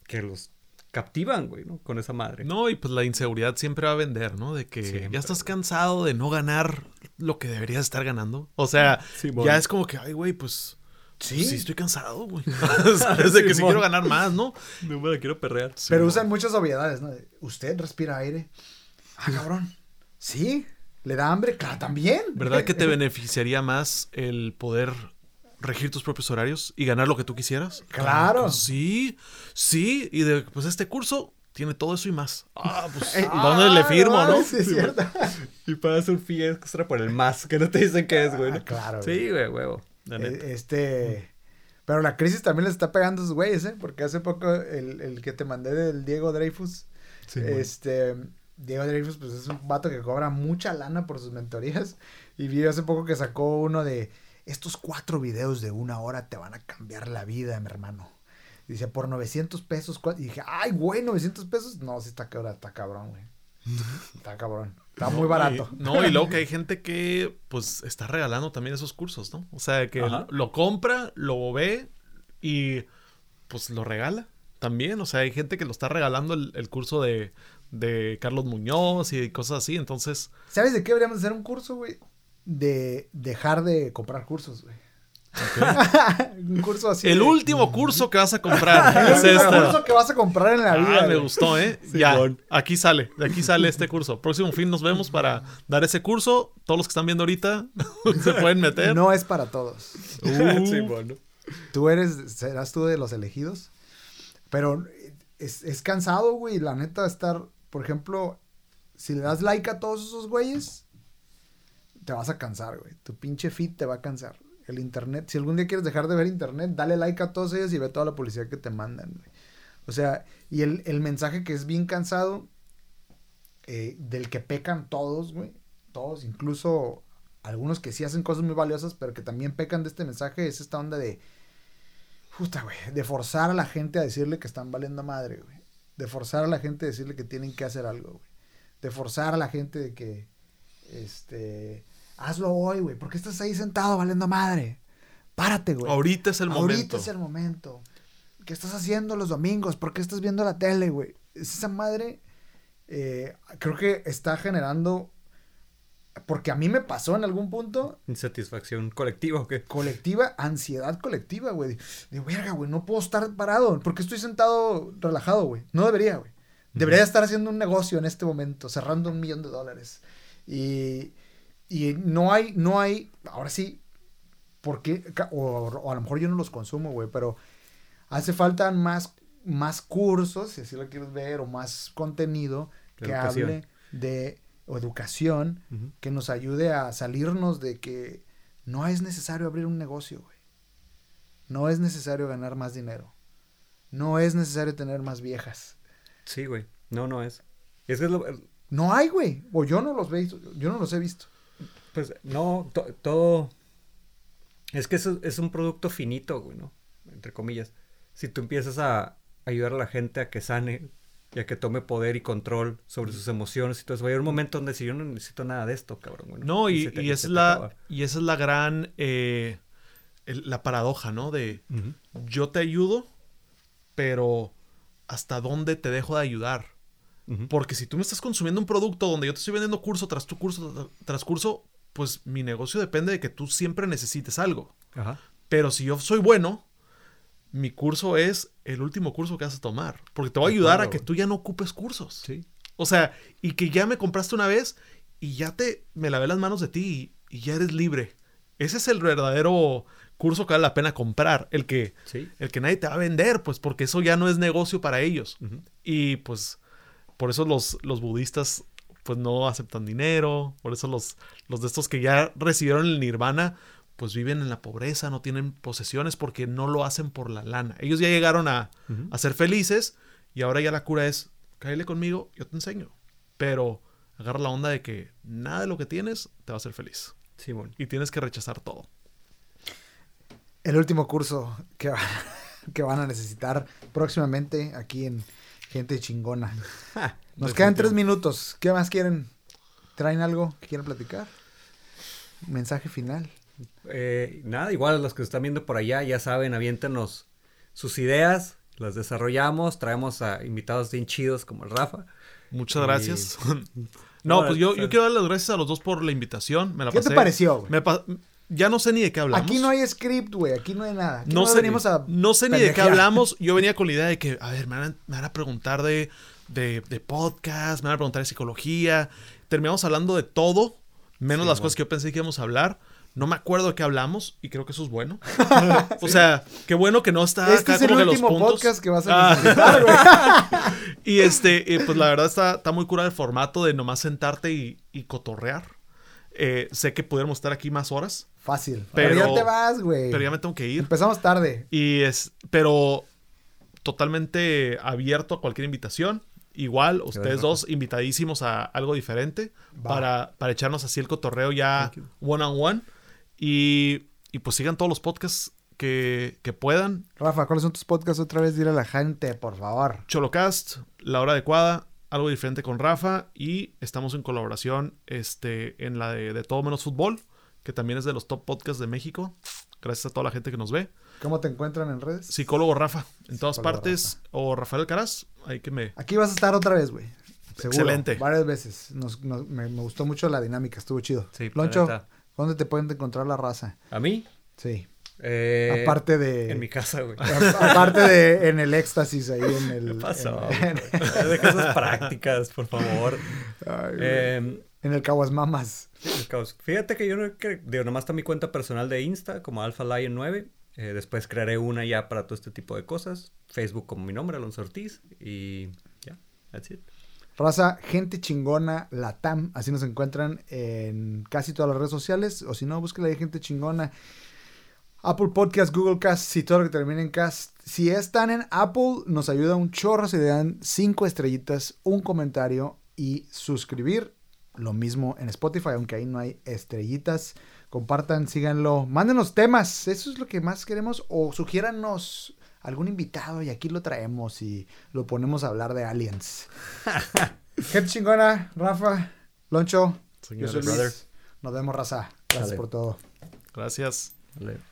que los captivan, güey, ¿no? Con esa madre. No, y pues la inseguridad siempre va a vender, ¿no? De que Siempre, ya estás cansado de no ganar lo que deberías estar ganando. O sea, Simón. ya es como que, ay, güey, pues. Sí. pues sí, estoy cansado, güey. [LAUGHS] [LAUGHS] Sabes de que sí quiero ganar más, ¿no? No me la quiero perrear. Pero usan muchas obviedades, ¿no? Usted respira aire. Ah, cabrón. Sí. ¿Le da hambre? Claro, también. ¿Verdad que te [LAUGHS] beneficiaría más el poder regir tus propios horarios y ganar lo que tú quisieras? Claro. que Sí, sí. Y de, pues este curso tiene todo eso y más. Ah, pues, Eh, ¿dónde ah, le firmo, no? mames, Sí, es cierto. Y pagas un fee extra por el más, que no te dicen qué es, güey. ¿no? Ah, claro. Sí, güey, huevo. Eh, neta. Este. Pero la crisis también les está pegando a esos güeyes, ¿eh? Porque hace poco el, el que te mandé del Diego Dreyfus. Sí, este. Diego Dreyfus, pues es un vato que cobra mucha lana por sus mentorías. Y vi hace poco que sacó uno de. Estos cuatro videos de una hora te van a cambiar la vida, mi hermano. Dice, por 900 pesos. cua-". Y dije, ay, güey, 900 pesos. No, sí está está cabrón, güey. Está cabrón. Está muy No, barato. y- no, y luego que hay gente que pues está regalando también esos cursos, ¿no? O sea, que lo compra, lo ve y pues lo regala también. O sea, hay gente que lo está regalando el, el curso de, de Carlos Muñoz y cosas así. Entonces, ¿Sabes de qué deberíamos hacer un curso, güey? de dejar de comprar cursos, güey. [LAUGHS] un curso así. El de- último curso que vas a comprar [LAUGHS] El es último este. curso que vas a comprar en la vida. Ah, me gustó, ¿eh? [LAUGHS] ya, aquí sale, de aquí sale este curso. Próximo fin nos vemos para dar ese curso. Todos los que están viendo ahorita se pueden meter. No es para todos. Uh, Sí, bueno. Tú eres, serás tú de los elegidos. Pero es, es cansado, güey. La neta, estar, por ejemplo, si le das like a todos esos güeyes, te vas a cansar, güey. Tu pinche feed te va a cansar. El internet, si algún día quieres dejar de ver internet, dale like a todos ellos y ve toda la publicidad que te mandan, güey. O sea, y el, el mensaje que es bien cansado, eh, del que pecan todos, güey. Todos, incluso algunos que sí hacen cosas muy valiosas, pero que también pecan de este mensaje, es esta onda de, puta, güey, de forzar a la gente a decirle que están valiendo madre, güey. De forzar a la gente a decirle que tienen que hacer algo, güey. De forzar a la gente de que, este, hazlo hoy, güey. ¿Por qué estás ahí sentado valiendo madre? Párate, güey. ahorita es el Ahorita momento. es el momento. ¿Qué estás haciendo los domingos? ¿Por qué estás viendo la tele, güey? Es esa madre, eh, creo que está generando, porque a mí me pasó en algún punto, Insatisfacción colectiva o qué? colectiva, ansiedad colectiva, güey. De verga, güey, no puedo estar parado. porque estoy sentado relajado, güey? No debería, güey. Debería estar haciendo un negocio en este momento, cerrando un millón de dólares. Y, y no hay, no hay, ahora sí, porque, o, o a lo mejor yo no los consumo, güey, pero hace falta más, más cursos, si así lo quieres ver, o más contenido que Educación. hable de o educación que nos ayude a salirnos de que no es necesario abrir un negocio, güey. No es necesario ganar más dinero. No es necesario tener más viejas. Sí, güey. No, no es. Es que es lo- No hay, güey. O yo no los veo, yo no los he visto. Pues no, to- todo. Es que eso es un producto finito, güey, ¿no? Entre comillas. Si tú empiezas a ayudar a la gente a que sane y a que tome poder y control sobre sus emociones y todo eso, va a haber un momento donde si yo no necesito nada de esto, cabrón. güey, No, y, te- es la, y esa es la gran, eh, el- la paradoja, ¿no? De yo te ayudo, pero ¿hasta dónde te dejo de ayudar? Porque si tú me estás consumiendo un producto donde yo te estoy vendiendo curso tras tu curso tras curso, pues mi negocio depende de que tú siempre necesites algo. Ajá. Pero si yo soy bueno, mi curso es el último curso que vas a tomar. Porque te va a ayudar a que tú ya no ocupes cursos. Sí. O sea, y que ya me compraste una vez y ya te me lavé las manos de ti y, y ya eres libre. Ese es el verdadero curso que vale la pena comprar. El que, Sí. el que nadie te va a vender, pues porque eso ya no es negocio para ellos. Y pues por eso los, los budistas pues no aceptan dinero. Por eso los, los de estos que ya recibieron el nirvana pues viven en la pobreza, no tienen posesiones porque no lo hacen por la lana. Ellos ya llegaron a, a ser felices y ahora ya la cura es, cállale conmigo, yo te enseño. Pero agarra la onda de que nada de lo que tienes te va a hacer feliz. Simón. Y tienes que rechazar todo. El último curso que, va- [LAUGHS] que van a necesitar próximamente aquí en Gente Chingona. [LAUGHS] Nos quedan tres minutos. ¿Qué más quieren? ¿Traen algo que quieran platicar? Mensaje final. Eh, nada, igual los que están viendo por allá, ya saben, aviéntenos sus ideas, las desarrollamos, traemos a invitados bien chidos como el Rafa. Muchas Y- gracias. [LAUGHS] no, No, pues yo, quiero dar las gracias a los dos por la invitación. Me la ¿Qué te pareció, güey? me pa- ya no sé ni de qué hablamos. Aquí no hay script, güey. Aquí no hay nada. Aquí no, no sé, venimos a no sé ni de qué hablamos. [LAUGHS] Yo venía con la idea de que, a ver, me van a, me van a preguntar de, de, de podcast, me van a preguntar de psicología. Terminamos hablando de todo, menos Sí, las bueno. cosas que yo pensé que íbamos a hablar. No me acuerdo de qué hablamos y creo que eso es bueno. [LAUGHS] O sea, qué bueno que no está Este acá es el como que los último puntos. podcast que vas Ah. a necesitar, güey. [LAUGHS] Y este, eh, pues la verdad está, está muy cura el formato de nomás sentarte y, y cotorrear. Eh, sé que pudiéramos estar aquí más horas, Fácil. Pero, Pero- ya te vas, güey. pero ya me tengo que ir. Empezamos tarde. Y es, pero totalmente abierto a cualquier invitación. Igual, ustedes dos invitadísimos a algo diferente Va. para, para echarnos así el cotorreo ya one on one. Y, y pues sigan todos los podcasts que, que puedan. Rafa, ¿cuáles son tus podcasts otra vez? Dile a la gente, por favor. Cholocast, La Hora Adecuada, algo diferente con Rafa. Y estamos en colaboración este, en la de, de Todo Menos Fútbol, que también es de los top podcasts de México. Gracias a toda la gente que nos ve. ¿Cómo te encuentran en redes? Psicólogo Rafa, en todas partes. O Rafael Caraz, ahí que me, Aquí vas a estar otra vez, güey. Seguro. Excelente. Varias veces. Nos- nos- me, me gustó mucho la dinámica, estuvo chido. Sí, Loncho. ¿Dónde te pueden encontrar la raza? ¿A mí? Sí. Eh, Aparte de. En mi casa, güey. a- [LAUGHS] Aparte de en el éxtasis ahí en el. ¿Qué pasó? En? De cosas prácticas, por favor. Ay. Eh, en el Caguasmamas. Fíjate que yo no cre- digo, nomás está mi cuenta personal de Insta como Alpha Lion 9. Eh, después crearé una ya para todo este tipo de cosas. Facebook como mi nombre, Alonso Ortiz. Y ya, that's it. Raza, gente chingona, Latam. Así nos encuentran en casi todas las redes sociales. O si no, búsquela de gente chingona. Apple Podcast, Google Cast, y todo lo que termine en cast. Si están en Apple, nos ayuda un chorro si le dan cinco estrellitas, un comentario y suscribir. Lo mismo en Spotify, aunque ahí no hay estrellitas. Compartan, síganlo. Mándenos temas, eso es lo que más queremos. O sugiéranos algún invitado y aquí lo traemos y lo ponemos a hablar de aliens. [LAUGHS] Gente chingona, Rafa, Loncho, yo soy. Luis. brother. Nos vemos, raza. Gracias Dale. por todo. Gracias. Vale.